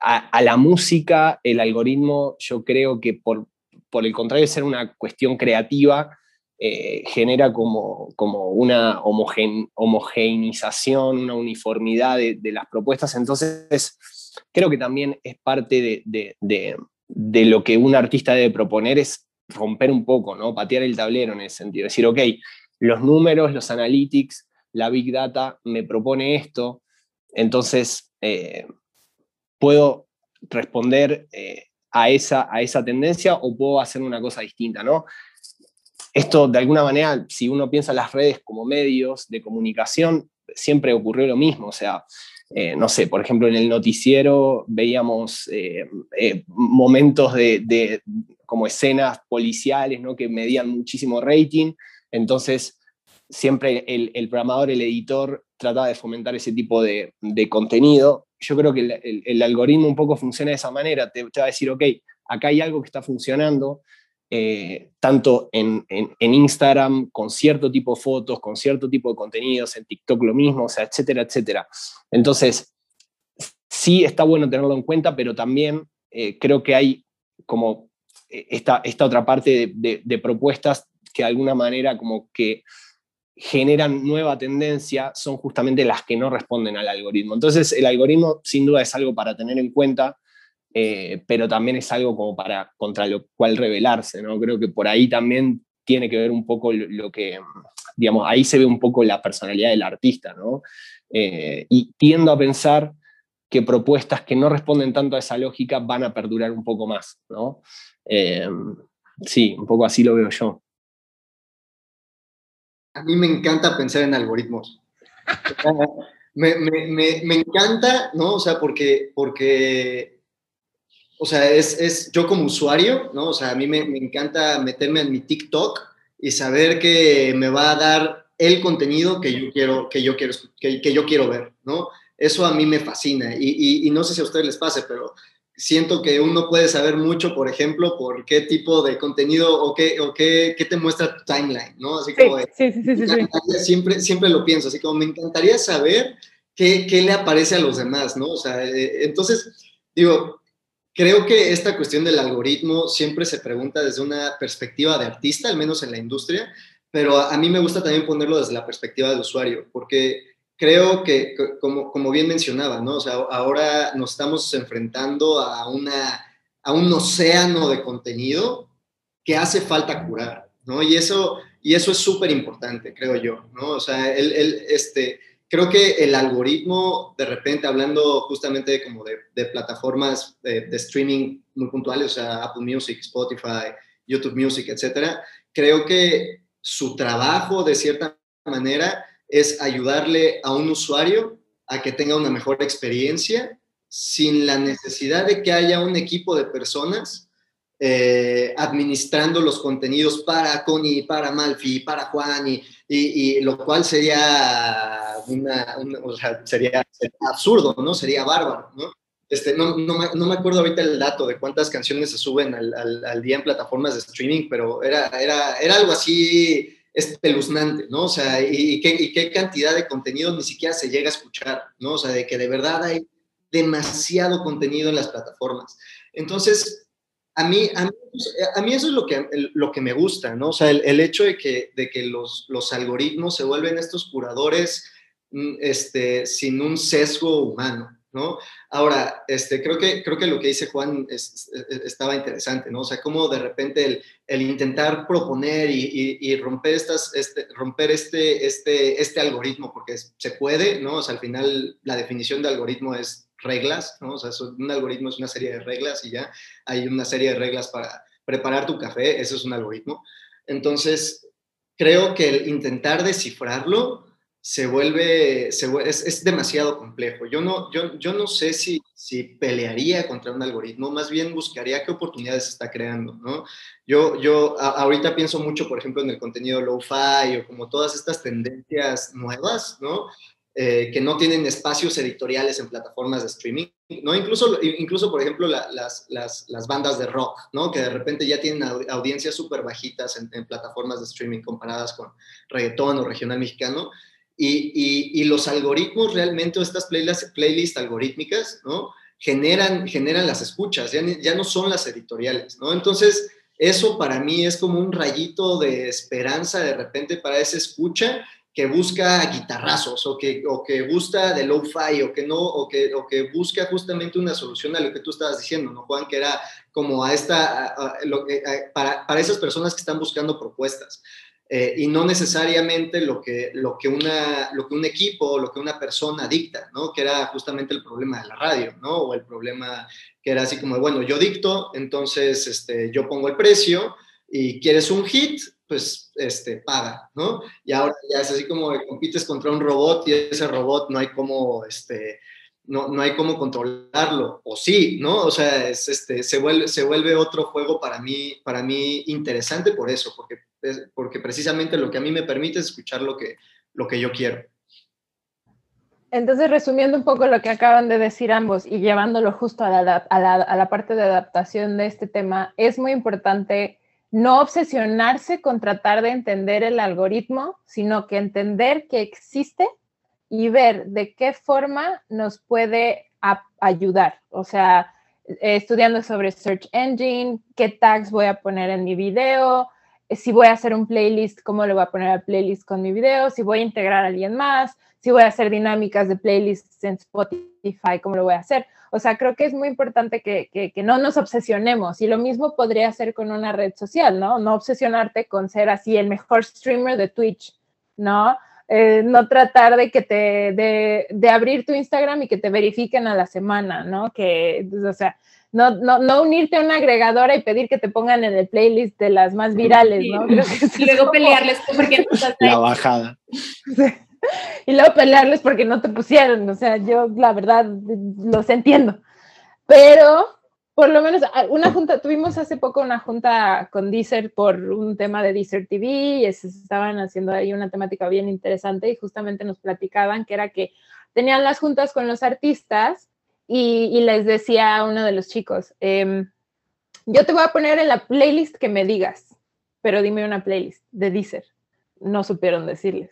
a, la música, el algoritmo, yo creo que por, por el contrario de ser una cuestión creativa, eh, genera como, como una homogeneización, una uniformidad de, las propuestas. Entonces, creo que también es parte de, de, lo que un artista debe proponer, es romper un poco, ¿no? patear el tablero en ese sentido. Decir, ok, los números, los analytics, la big data me propone esto, entonces eh, puedo responder eh, a, esa, a esa tendencia o puedo hacer una cosa distinta, ¿no? Esto, de alguna manera, si uno piensa en las redes como medios de comunicación, siempre ocurrió lo mismo. O sea, eh, no sé, por ejemplo, en el noticiero veíamos momentos de, como escenas policiales, ¿no? Que medían muchísimo rating. Entonces, siempre el, programador, el editor, trataba de fomentar ese tipo de, contenido. Yo creo que el, algoritmo un poco funciona de esa manera. te va a decir, ok, acá hay algo que está funcionando eh, tanto en, Instagram, con cierto tipo de fotos, con cierto tipo de contenidos, en TikTok lo mismo, o sea, etcétera, etcétera. Entonces, sí está bueno tenerlo en cuenta, pero también eh, creo que hay como eh, esta, esta otra parte de, propuestas que de alguna manera como que generan nueva tendencia son justamente las que no responden al algoritmo. Entonces, el algoritmo sin duda es algo para tener en cuenta, eh, pero también es algo como para contra lo cual rebelarse, ¿no? Creo que por ahí también tiene que ver un poco lo, que, digamos, ahí se ve un poco la personalidad del artista, ¿no? Eh, y tiendo a pensar que propuestas que no responden tanto a esa lógica van a perdurar un poco más, ¿no? Eh, sí, un poco así lo veo yo. A mí me encanta pensar en algoritmos. me, me, me, me, encanta, ¿no? O sea, porque, porque o sea, es, es, yo como usuario, ¿no? O sea, a mí me, me, encanta meterme en mi TikTok y saber que me va a dar el contenido que yo quiero, que yo quiero, que, que yo quiero ver, ¿no? Eso a mí me fascina y, y, no sé si a ustedes les pase, pero siento que uno puede saber mucho, por ejemplo, por qué tipo de contenido o qué, o qué, qué te muestra tu timeline, ¿no? Así como, sí, sí, sí, sí, Siempre, siempre lo pienso, así como me encantaría saber qué, qué le aparece a los demás, ¿no? O sea, eh, entonces, digo, Creo que esta cuestión del algoritmo siempre se pregunta desde una perspectiva de artista, al menos en la industria, pero a, mí me gusta también ponerlo desde la perspectiva de usuario, porque creo que, como, como bien mencionaba, ¿no? O sea, ahora nos estamos enfrentando a, una, a un océano de contenido que hace falta curar, ¿no? Y eso, y eso es súper importante, creo yo, ¿no? O sea, el, el, este, creo que el algoritmo, de repente, hablando justamente como de, plataformas de, streaming muy puntuales, o sea, Apple Music, Spotify, YouTube Music, etcétera, creo que su trabajo, de cierta manera, es ayudarle a un usuario a que tenga una mejor experiencia sin la necesidad de que haya un equipo de personas eh, administrando los contenidos para Connie, para Malfi, para Juan, y, lo cual sería, una, o sea, sería, absurdo, ¿no? Sería bárbaro, ¿no? Este, no, no, me, no, me, acuerdo ahorita el dato de cuántas canciones se suben al, al, día en plataformas de streaming, pero era, era, era algo así espeluznante, ¿no? O sea, y, qué, cantidad de contenido ni siquiera se llega a escuchar, ¿no? O sea, de que de verdad hay demasiado contenido en las plataformas. Entonces, a mí, a mí, eso es lo que, lo que me gusta, ¿no? O sea, el, hecho de que, de que los, los, algoritmos se vuelven estos curadores mm, este, sin un sesgo humano, ¿no? Ahora, este, creo, que, creo que lo que dice Juan estaba interesante, ¿no? O sea, cómo de repente el, el intentar proponer y, y, romper, estas, este, romper este, este, este algoritmo, porque se puede, ¿no? O sea, al final la definición de algoritmo es reglas, ¿no? O sea, un algoritmo es una serie de reglas y ya hay una serie de reglas para preparar tu café, eso es un algoritmo. Entonces, creo que el intentar descifrarlo se vuelve, se es, demasiado complejo. Yo no, yo, yo no sé si, si pelearía contra un algoritmo, más bien buscaría qué oportunidades está creando, ¿no? Yo, yo ahorita pienso mucho, por ejemplo, en el contenido low-fi o como todas estas tendencias nuevas, ¿no? eh, que no tienen espacios editoriales en plataformas de streaming, ¿no? Incluso, incluso por ejemplo, las, las, las, bandas de rock, ¿no? Que de repente ya tienen audiencias súper bajitas en, plataformas de streaming comparadas con reggaetón o regional mexicano. Y, y, los algoritmos realmente, o estas playlists playlist algorítmicas, ¿no? Generan, generan las escuchas, ya, ya no son las editoriales, ¿no? Entonces, eso para mí es como un rayito de esperanza de repente para esa escucha que busca guitarrazos o que, o que gusta de lo-fi o que no, o que, o que busca justamente una solución a lo que tú estabas diciendo, ¿no, Juan? Que era como a esta, lo, para, para, esas personas que están buscando propuestas. Eh, y no necesariamente lo que, lo, que una, lo que un equipo, lo que una persona dicta, ¿no? Que era justamente el problema de la radio, ¿no? O el problema que era así como, bueno, yo dicto, entonces este, yo pongo el precio y quieres un hit, pues este, paga, ¿no? Y ahora ya es así como compites contra un robot y ese robot no hay como, este, no, no hay cómo controlarlo, o sí, ¿no? O sea, es, este, se, vuelve, se vuelve otro juego para mí, para mí interesante por eso, porque, porque precisamente lo que a mí me permite es escuchar lo que, lo que yo quiero. Entonces, resumiendo un poco lo que acaban de decir ambos y llevándolo justo a la, a la, a la parte de adaptación de este tema, es muy importante no obsesionarse con tratar de entender el algoritmo, sino que entender que existe y ver de qué forma nos puede ayudar. O sea, eh, estudiando sobre Search Engine, qué tags voy a poner en mi video, eh, si voy a hacer un playlist, cómo le voy a poner al playlist con mi video, si voy a integrar a alguien más, si voy a hacer dinámicas de playlists en Spotify, cómo lo voy a hacer. O sea, creo que es muy importante que, que, no nos obsesionemos y lo mismo podría ser con una red social, ¿no? No obsesionarte con ser así el mejor streamer de Twitch, ¿no? Eh, no tratar de que te, de, de, abrir tu Instagram y que te verifiquen a la semana, ¿no? Que, o sea, no, no, no, unirte a una agregadora y pedir que te pongan en el playlist de las más virales, ¿no? y luego pelearles porque La bajada. y luego pelearles porque no te pusieron. O sea, yo la verdad los entiendo. Pero por lo menos ah, una junta, tuvimos hace poco una junta con Deezer por un tema de Deezer TV y estaban haciendo ahí una temática bien interesante y justamente nos platicaban que era que tenían las juntas con los artistas y, les decía a uno de los chicos, em, yo te voy a poner en la playlist que me digas, pero dime una playlist de Deezer. No supieron decirles.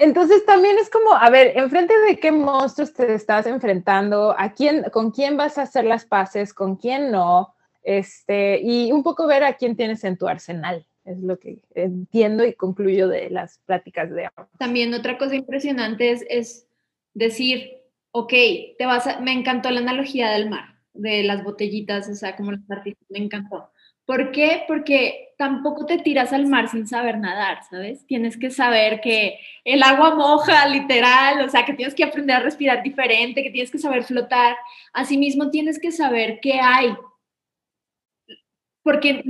Entonces también es como, a ver, enfrente de qué monstruos te estás enfrentando, a quién, con quién vas a hacer las paces, con quién no, este, y un poco ver a quién tienes en tu arsenal. Es lo que entiendo y concluyo de las pláticas de También otra cosa impresionante es, es decir, ok, te vas me encantó la analogía del mar, de las botellitas, o sea, como los artistas, me encantó. ¿Por qué? Porque tampoco te tiras al mar sin saber nadar, ¿sabes? Tienes que saber que el agua moja, literal, o sea, que tienes que aprender a respirar diferente, que tienes que saber flotar. Asimismo, tienes que saber qué hay. Porque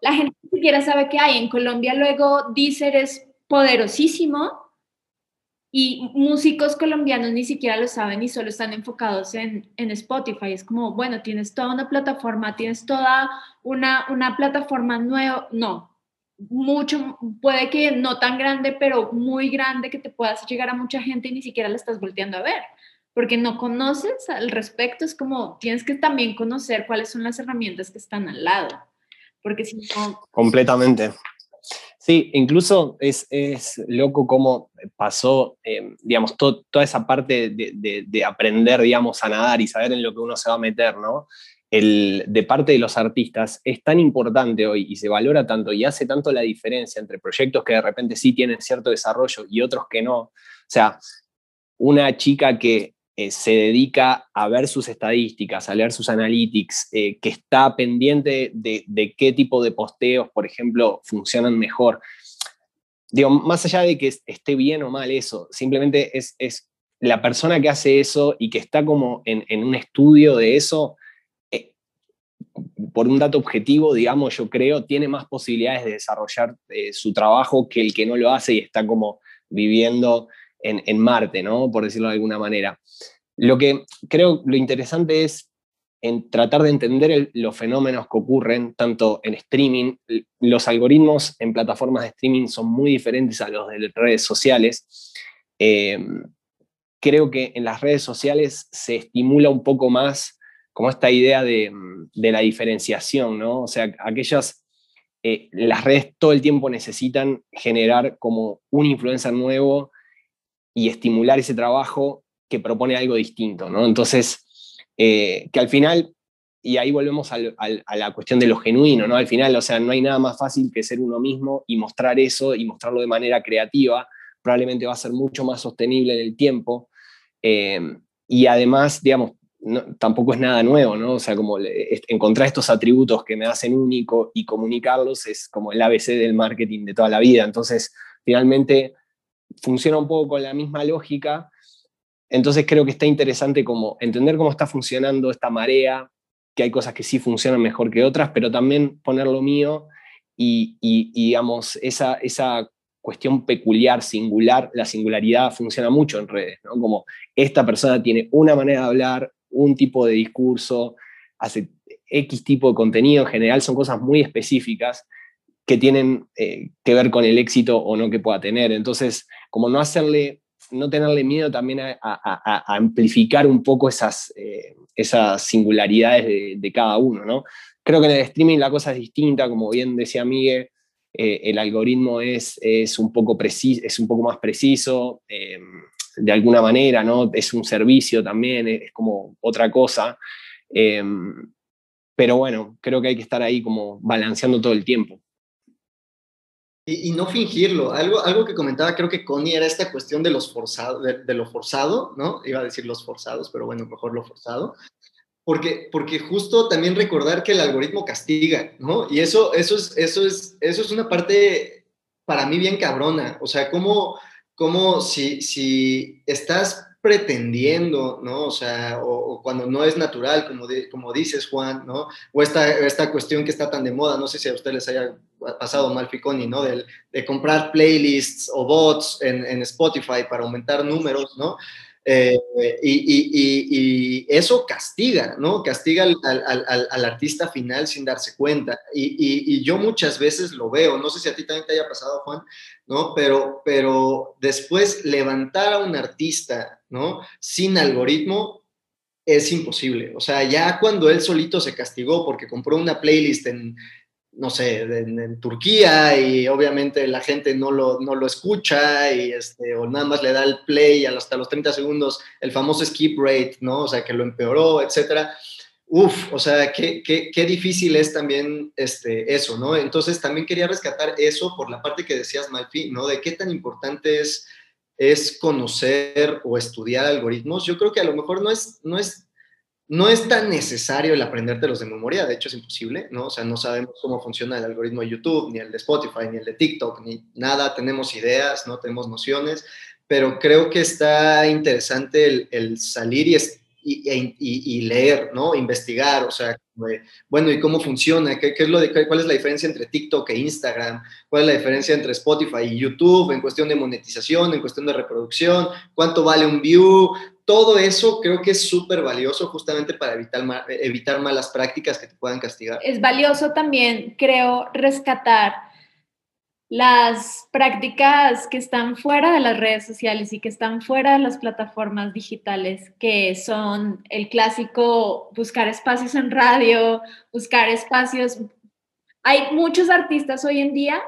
la gente ni siquiera sabe qué hay. En Colombia luego Deezer es poderosísimo, y músicos colombianos ni siquiera lo saben y solo están enfocados en, en, Spotify. Es como, bueno, tienes toda una plataforma, tienes toda una, una plataforma nueva, no, mucho, puede que no tan grande, pero muy grande que te puedas llegar a mucha gente y ni siquiera la estás volteando a ver, porque no conoces al respecto, es como, tienes que también conocer cuáles son las herramientas que están al lado, porque si no... Completamente. Sí, incluso es, loco cómo pasó, eh, digamos, toda esa parte de, aprender, digamos, a nadar y saber en lo que uno se va a meter, ¿no? El, de parte de los artistas es tan importante hoy y se valora tanto y hace tanto la diferencia entre proyectos que de repente sí tienen cierto desarrollo y otros que no. O sea, una chica que eh, se dedica a ver sus estadísticas, a leer sus analytics, eh, que está pendiente de, qué tipo de posteos, por ejemplo, funcionan mejor. Digo, más allá de que esté bien o mal eso, simplemente es, la persona que hace eso y que está como en, un estudio de eso, eh, por un dato objetivo, digamos, yo creo, tiene más posibilidades de desarrollar su trabajo que el que no lo hace y está como viviendo en, Marte, ¿no? Por decirlo de alguna manera. Lo que creo lo interesante es en tratar de entender los fenómenos que ocurren tanto en streaming. Los algoritmos en plataformas de streaming son muy diferentes a los de redes sociales. Em, creo que en las redes sociales se estimula un poco más como esta idea de, la diferenciación, ¿no? O sea, aquellas, eh, las redes todo el tiempo necesitan generar como un influencer nuevo y estimular ese trabajo que propone algo distinto, ¿no? Entonces, eh, que al final, y ahí volvemos a la cuestión de lo genuino, ¿no? Al final, o sea, no hay nada más fácil que ser uno mismo y mostrar eso y mostrarlo de manera creativa, probablemente va a ser mucho más sostenible en el tiempo. Eh, y además, digamos, tampoco es nada nuevo, ¿no? O sea, como encontrar estos atributos que me hacen único y comunicarlos es como el ABC del marketing de toda la vida. Entonces, finalmente, funciona un poco con la misma lógica. Entonces, creo que está interesante como entender cómo está funcionando esta marea, que hay cosas que sí funcionan mejor que otras, pero también poner lo mío y, y digamos, esa, esa cuestión peculiar, singular, la singularidad funciona mucho en redes, ¿no? Como esta persona tiene una manera de hablar, un tipo de discurso, hace X tipo de contenido, en general son cosas muy específicas que tienen eh, que ver con el éxito o no que pueda tener. Entonces, como no hacerle, no tenerle miedo también a, amplificar un poco esas, eh, esas singularidades de, cada uno, ¿no? Creo que en el streaming la cosa es distinta, como bien decía Miguel, eh, el algoritmo es, es, un poco es un poco más preciso, em, de alguna manera, ¿no? Es un servicio también, es como otra cosa. Em, pero bueno, creo que hay que estar ahí como balanceando todo el tiempo. Y, no fingirlo. Algo, algo que comentaba, creo que Connie, era esta cuestión de, los forzados, de, lo forzado, ¿no? Iba a decir los forzados, pero bueno, mejor lo forzado. Porque, porque justo también recordar que el algoritmo castiga, ¿no? Y eso, eso, es, eso, es, eso es una parte para mí bien cabrona. O sea, como si, si estás pretendiendo, ¿no? O sea, o, cuando no es natural, como, como dices, Juan, ¿no? O esta, esta cuestión que está tan de moda, no sé si a ustedes les haya pasado, Malficoni, ¿no? De, de comprar playlists o bots en, en Spotify para aumentar números, ¿no? Eh, y, eso castiga, ¿no? Castiga al, artista final sin darse cuenta. Y, yo muchas veces lo veo, no sé si a ti también te haya pasado, Juan, ¿no? Pero, pero después levantar a un artista, ¿no? Sin algoritmo es imposible. O sea, ya cuando él solito se castigó porque compró una playlist en no sé, en, Turquía y obviamente la gente no lo, no lo escucha y este, o nada más le da el play hasta los 30 segundos, el famoso skip rate, ¿no? O sea, que lo empeoró, etcétera. Uf, o sea, qué, qué, qué, difícil es también este, eso, ¿no? Entonces también quería rescatar eso por la parte que decías, Malfi, ¿no? De qué tan importante es, es conocer o estudiar algoritmos. Yo creo que a lo mejor no es, no es no es tan necesario el aprendértelos de memoria, de hecho es imposible, ¿no? O sea, no sabemos cómo funciona el algoritmo de YouTube, ni el de Spotify, ni el de TikTok, ni nada, tenemos ideas, no tenemos nociones, pero creo que está interesante el, salir y, y, leer, ¿no? Investigar, o sea, bueno, ¿y cómo funciona? ¿Qué, es lo de, ¿Cuál es la diferencia entre TikTok e Instagram? ¿Cuál es la diferencia entre Spotify y YouTube en cuestión de monetización, en cuestión de reproducción? ¿Cuánto vale un view? Todo eso creo que es súper valioso justamente para evitar, evitar malas prácticas que te puedan castigar. Es valioso también, creo, rescatar las prácticas que están fuera de las redes sociales y que están fuera de las plataformas digitales, que son el clásico buscar espacios en radio, buscar espacios. Hay muchos artistas hoy en día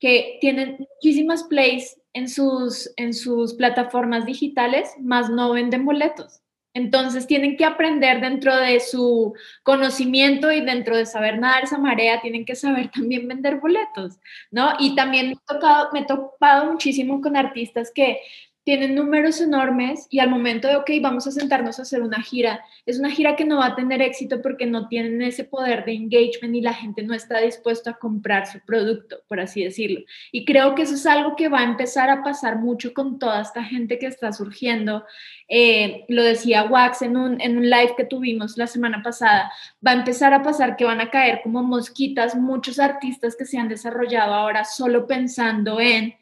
que tienen muchísimas plays en sus, en sus plataformas digitales, más no venden boletos. Entonces tienen que aprender dentro de su conocimiento y dentro de saber nadar esa marea, tienen que saber también vender boletos, ¿no? Y también me, tocado, me he topado muchísimo con artistas que tienen números enormes y al momento de, ok, vamos a sentarnos a hacer una gira, es una gira que no va a tener éxito porque no tienen ese poder de engagement y la gente no está dispuesta a comprar su producto, por así decirlo. Y creo que eso es algo que va a empezar a pasar mucho con toda esta gente que está surgiendo. Eh, lo decía Wax en un, en un live que tuvimos la semana pasada, va a empezar a pasar que van a caer como mosquitas muchos artistas que se han desarrollado ahora solo pensando en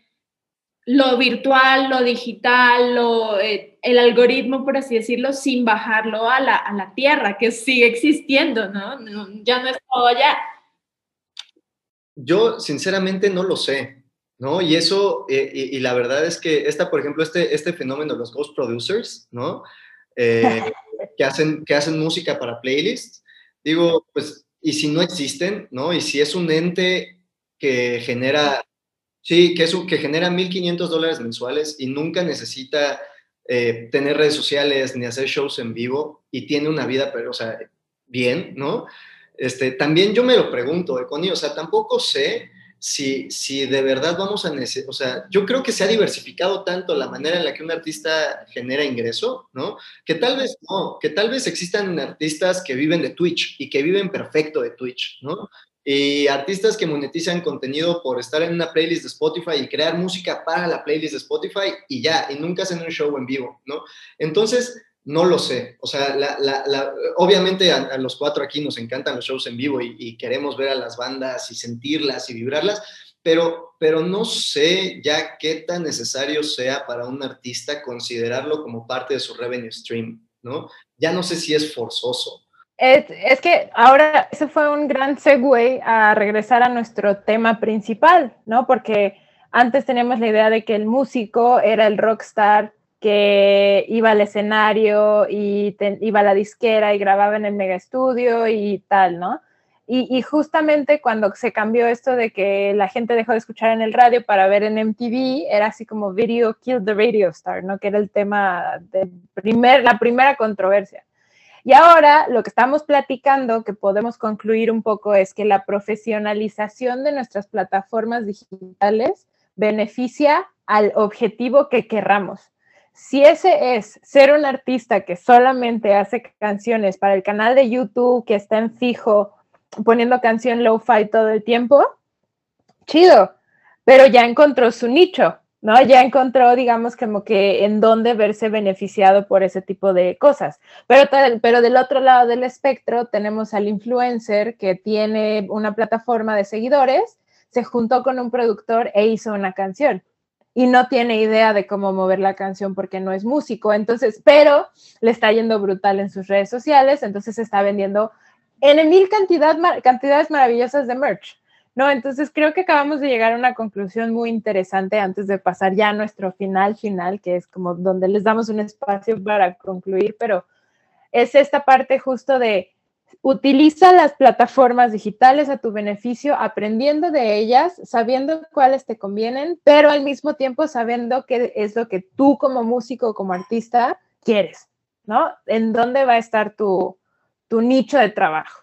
lo virtual, lo digital, lo, eh, el algoritmo, por así decirlo, sin bajarlo a la, a la tierra, que sigue existiendo, ¿no? Ya no es todo allá. Yo, sinceramente, no lo sé. ¿no? Y eso, eh, y, la verdad es que esta, por ejemplo, este, este fenómeno de los ghost producers, ¿no? Eh, que, hacen, que hacen música para playlists, digo, pues, y si no existen, ¿no? Y si es un ente que genera, sí, que, es un, que genera 1.500 dólares mensuales y nunca necesita eh, tener redes sociales ni hacer shows en vivo y tiene una vida, pero, o sea, bien, ¿no? Este, también yo me lo pregunto, Econi, o sea, tampoco sé si, si de verdad vamos a necesitar, o sea, yo creo que se ha diversificado tanto la manera en la que un artista genera ingreso, ¿no? Que tal vez no, que tal vez existan artistas que viven de Twitch y que viven perfecto de Twitch, ¿no? Y artistas que monetizan contenido por estar en una playlist de Spotify y crear música para la playlist de Spotify y ya, y nunca hacen un show en vivo, ¿no? Entonces, no lo sé. O sea, obviamente a, los cuatro aquí nos encantan los shows en vivo y, queremos ver a las bandas y sentirlas y vibrarlas, pero, pero no sé ya qué tan necesario sea para un artista considerarlo como parte de su revenue stream, ¿no? Ya no sé si es forzoso. Es, que ahora ese fue un gran segue a regresar a nuestro tema principal, ¿no? Porque antes teníamos la idea de que el músico era el rockstar que iba al escenario y iba a la disquera y grababa en el mega estudio y tal, ¿no? Y, justamente cuando se cambió esto de que la gente dejó de escuchar en el radio para ver en MTV, era así como Video Kill the Radio Star, ¿no? Que era el tema de primer, la primera controversia. Y ahora lo que estamos platicando, que podemos concluir un poco, es que la profesionalización de nuestras plataformas digitales beneficia al objetivo que querramos. Si ese es ser un artista que solamente hace canciones para el canal de YouTube, que está en fijo poniendo canción low-fi todo el tiempo, chido, pero ya encontró su nicho, ¿no? Ya encontró, digamos, como que en dónde verse beneficiado por ese tipo de cosas. Pero, pero del otro lado del espectro tenemos al influencer que tiene una plataforma de seguidores, se juntó con un productor e hizo una canción y no tiene idea de cómo mover la canción porque no es músico, entonces, pero le está yendo brutal en sus redes sociales, entonces está vendiendo en mil cantidad, cantidades maravillosas de merch, ¿no? Entonces creo que acabamos de llegar a una conclusión muy interesante antes de pasar ya a nuestro final final, que es como donde les damos un espacio para concluir, pero es esta parte justo de Utiliza las plataformas digitales a tu beneficio, aprendiendo de ellas, sabiendo cuáles te convienen, pero al mismo tiempo sabiendo qué es lo que tú como músico, como artista, quieres, ¿no? En dónde va a estar tu, nicho de trabajo.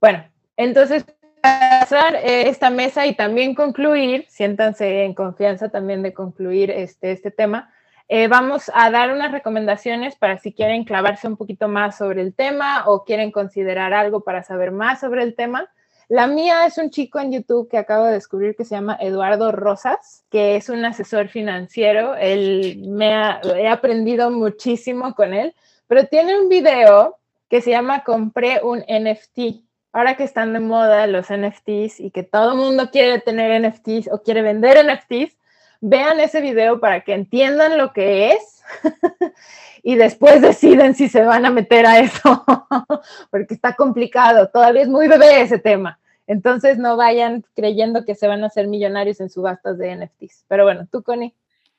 Bueno, entonces, pasar eh, esta mesa y también concluir, siéntanse en confianza también de concluir este, este tema, eh, vamos a dar unas recomendaciones para si quieren clavarse un poquito más sobre el tema o quieren considerar algo para saber más sobre el tema. La mía es un chico en YouTube que acabo de descubrir que se llama Eduardo Rosas, que es un asesor financiero. Él me ha, he aprendido muchísimo con él, pero tiene un video que se llama Compré un NFT. Ahora que están de moda los NFTs y que todo el mundo quiere tener NFTs o quiere vender NFTs, vean ese video para que entiendan lo que es y después deciden si se van a meter a eso, porque está complicado, todavía es muy bebé ese tema. Entonces no vayan creyendo que se van a hacer millonarios en subastas de NFTs. Pero bueno, tú, Connie.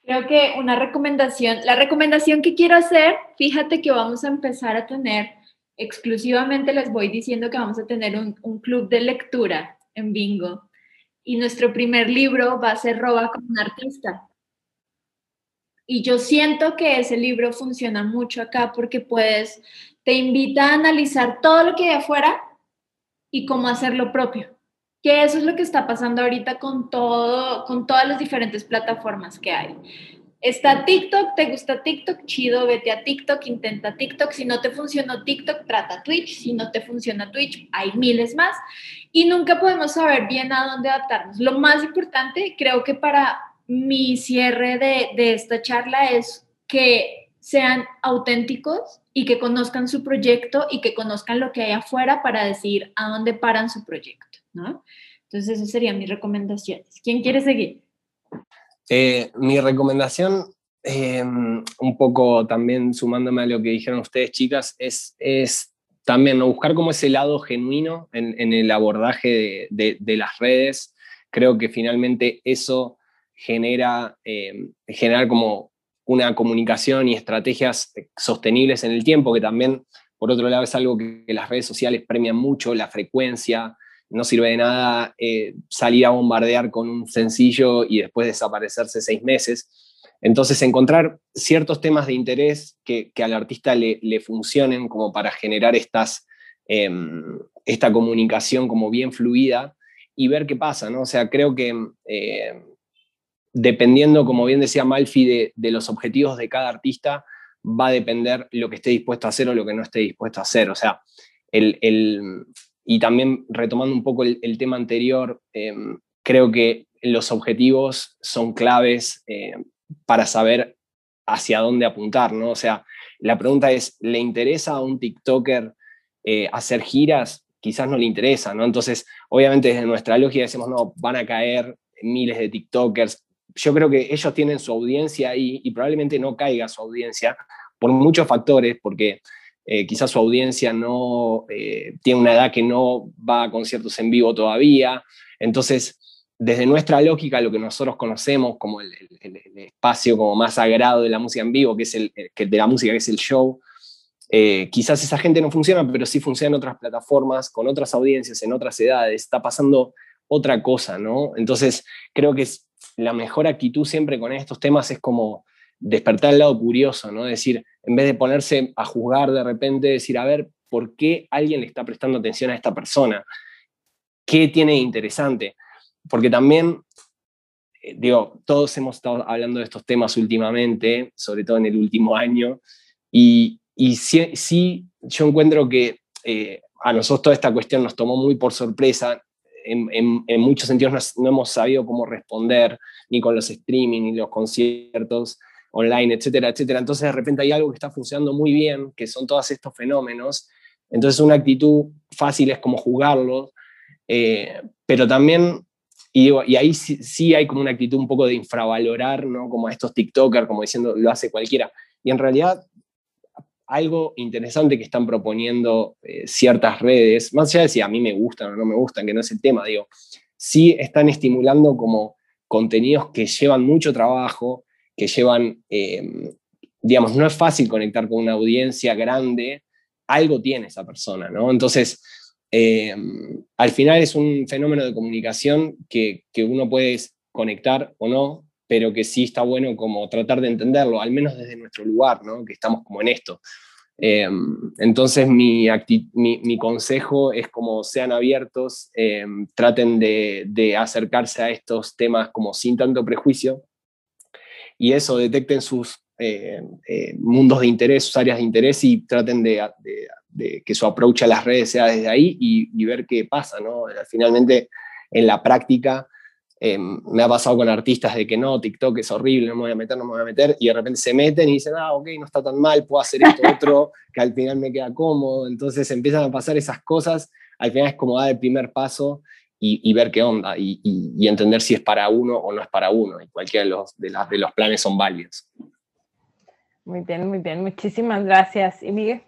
Creo que una recomendación, la recomendación que quiero hacer, fíjate que vamos a empezar a tener, exclusivamente les voy diciendo que vamos a tener un, club de lectura en Bingo y nuestro primer libro va a ser Roba como un artista. Y yo siento que ese libro funciona mucho acá porque puedes, te invita a analizar todo lo que hay afuera y cómo hacer lo propio. Que eso es lo que está pasando ahorita con todo, con todas las diferentes plataformas que hay. Está TikTok, te gusta TikTok, chido, vete a TikTok, intenta TikTok. Si no te funcionó TikTok, trata Twitch. Si no te funciona Twitch, hay miles más. Y nunca podemos saber bien a dónde adaptarnos. Lo más importante, creo que para mi cierre de, de esta charla es que sean auténticos y que conozcan su proyecto y que conozcan lo que hay afuera para decir a dónde paran su proyecto, ¿no? Entonces, esas serían mis recomendaciones. ¿Quién quiere seguir? Eh, mi recomendación, em, un poco también sumándome a lo que dijeron ustedes, chicas, es, también buscar como ese lado genuino en, el abordaje de, las redes. Creo que finalmente eso genera, eh, generar como una comunicación y estrategias sostenibles en el tiempo, que también, por otro lado, es algo que, las redes sociales premian mucho, la frecuencia. No sirve de nada eh, salir a bombardear con un sencillo y después desaparecerse seis meses. Entonces, encontrar ciertos temas de interés que, al artista le, funcionen como para generar estas, em, esta comunicación como bien fluida y ver qué pasa, ¿no? O sea, creo que eh, dependiendo, como bien decía Malfi, de, los objetivos de cada artista, va a depender lo que esté dispuesto a hacer o lo que no esté dispuesto a hacer. O sea, el, y también retomando un poco el, tema anterior, em, creo que los objetivos son claves em, para saber hacia dónde apuntar, ¿no? O sea, la pregunta es, ¿le interesa a un TikToker eh, hacer giras? Quizás no le interesa, ¿no? Entonces, obviamente desde nuestra lógica decimos, no, van a caer miles de TikTokers, yo creo que ellos tienen su audiencia ahí y probablemente no caiga su audiencia por muchos factores, porque eh, quizás su audiencia no eh, tiene una edad que no va a conciertos en vivo todavía. Entonces, desde nuestra lógica, lo que nosotros conocemos como el, espacio como más sagrado de la música en vivo, que es el que de la música, que es el show, eh, quizás esa gente no funciona, pero sí funciona en otras plataformas, con otras audiencias, en otras edades, está pasando otra cosa, ¿no? Entonces, creo que es la mejor actitud siempre con estos temas es como despertar el lado curioso, ¿no? Decir, en vez de ponerse a juzgar de repente, decir, a ver, ¿por qué alguien le está prestando atención a esta persona? ¿Qué tiene interesante? Porque también, eh, digo, todos hemos estado hablando de estos temas últimamente, sobre todo en el último año, y, y sí, yo encuentro que eh, a nosotros toda esta cuestión nos tomó muy por sorpresa, en, muchos sentidos no, hemos sabido cómo responder, ni con los streaming, ni los conciertos online, etcétera, etcétera. Entonces de repente hay algo que está funcionando muy bien, que son todos estos fenómenos. Entonces una actitud fácil es como jugarlos, eh, pero también, y, ahí sí, sí, hay como una actitud un poco de infravalorar, ¿no? Como a estos TikTokers, como diciendo, lo hace cualquiera. Y en realidad algo interesante que están proponiendo eh, ciertas redes, más allá de si a mí me gustan o no me gustan, que no es el tema, digo, sí están estimulando como contenidos que llevan mucho trabajo, que llevan, em, digamos, no es fácil conectar con una audiencia grande, algo tiene esa persona, ¿no? Entonces, em, al final es un fenómeno de comunicación que, que uno puede conectar o no, pero que sí está bueno como tratar de entenderlo, al menos desde nuestro lugar, ¿no? que estamos como en esto. Eh, entonces mi, mi, consejo es como sean abiertos, traten de, acercarse a estos temas como sin tanto prejuicio y eso, detecten sus eh, mundos de interés, sus áreas de interés y traten de, que su approach a las redes sea desde ahí y, y ver qué pasa. ¿no? Finalmente, en la práctica, eh, me ha pasado con artistas de que no, TikTok es horrible, no me voy a meter, no me voy a meter, y de repente se meten y dicen, ah, ok, no está tan mal, puedo hacer esto otro, que al final me queda cómodo. Entonces empiezan a pasar esas cosas, al final es como dar el primer paso y, ver qué onda, y, entender si es para uno o no es para uno, y cualquiera de los, de, de los planes son válidos. Muy bien, muy bien, muchísimas gracias. ¿Y Miguel?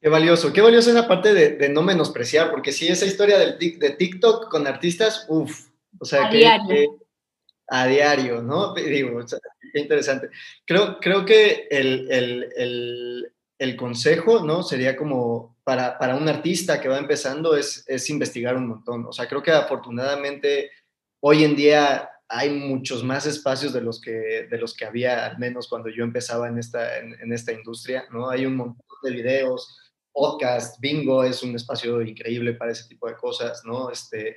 Qué valioso, qué valioso esa parte de, no menospreciar, porque si esa historia del, de TikTok con artistas, uff, o sea, a que, diario. a diario, ¿no? Digo, qué interesante. Creo, creo que el, consejo, ¿no? Sería como para, un artista que va empezando es, es investigar un montón. O sea, creo que afortunadamente hoy en día hay muchos más espacios de los que, de los que había, al menos cuando yo empezaba en esta, en, esta industria, ¿no? Hay un montón de videos, podcast, bingo es un espacio increíble para ese tipo de cosas, ¿no? Este,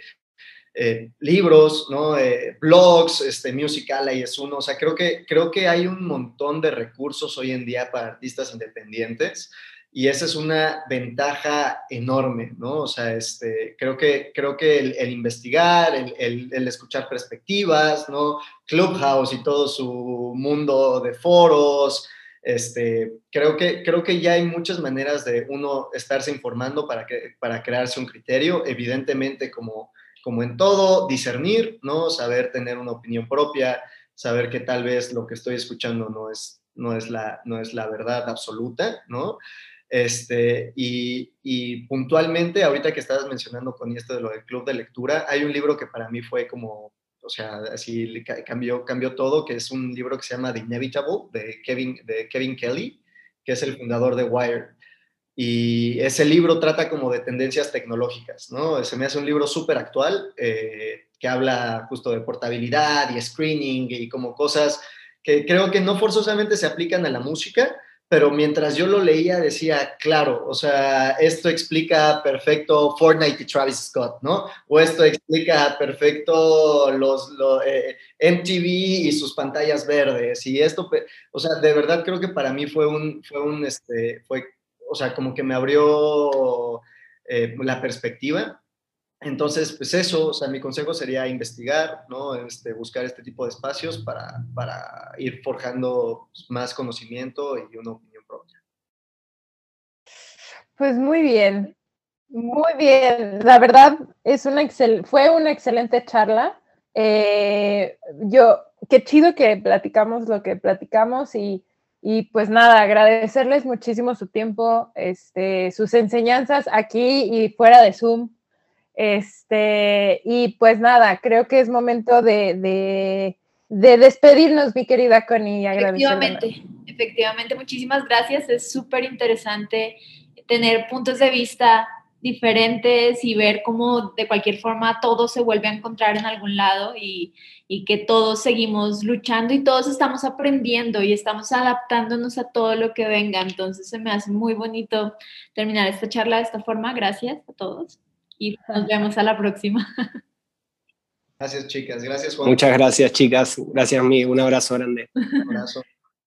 eh, libros, ¿no? Eh, blogs, este, Musical, ahí es uno. O sea, creo que, creo que hay un montón de recursos hoy en día para artistas independientes y esa es una ventaja enorme, ¿no? O sea, este, creo que, creo que el, investigar, el, el, escuchar perspectivas, ¿no? Clubhouse y todo su mundo de foros, este, creo, que, creo que ya hay muchas maneras de uno estarse informando para, que, para crearse un criterio. Evidentemente, como como en todo, discernir, ¿no? Saber tener una opinión propia, saber que tal vez lo que estoy escuchando no es, no es, la, no es la verdad absoluta, ¿no? Este, y, puntualmente, ahorita que estabas mencionando con esto de lo del club de lectura, hay un libro que para mí fue como, o sea, así cambió, cambió todo, que es un libro que se llama The Inevitable de Kevin, de Kevin Kelly, que es el fundador de Wired. Y ese libro trata como de tendencias tecnológicas, ¿no? Se me hace un libro súper actual eh, que habla justo de portabilidad y screening y como cosas que creo que no forzosamente se aplican a la música, pero mientras yo lo leía decía, claro, o sea, esto explica perfecto Fortnite y Travis Scott, ¿no? O esto explica perfecto los, eh, MTV y sus pantallas verdes y esto, o sea, de verdad creo que para mí fue un, fue un, este, fue, o sea, como que me abrió eh, la perspectiva entonces, pues eso, o sea, mi consejo sería investigar, ¿no? Este, buscar este tipo de espacios para, para ir forjando más conocimiento y una opinión propia. Pues muy bien, muy bien. La verdad, es una excel fue una excelente charla. Eh, yo, qué chido que platicamos lo que platicamos y, y, pues nada, agradecerles muchísimo su tiempo, este, sus enseñanzas aquí y fuera de Zoom este, y pues nada, creo que es momento de, despedirnos, mi querida Connie. Efectivamente, efectivamente, muchísimas gracias. Es súper interesante tener puntos de vista diferentes y ver cómo de cualquier forma todo se vuelve a encontrar en algún lado y, y, que todos seguimos luchando y todos estamos aprendiendo y estamos adaptándonos a todo lo que venga. Entonces se me hace muy bonito terminar esta charla de esta forma. Gracias a todos y nos vemos a la próxima. Gracias, chicas. Gracias, Juan. Muchas gracias, chicas. Gracias, mí. Un abrazo grande. Un abrazo.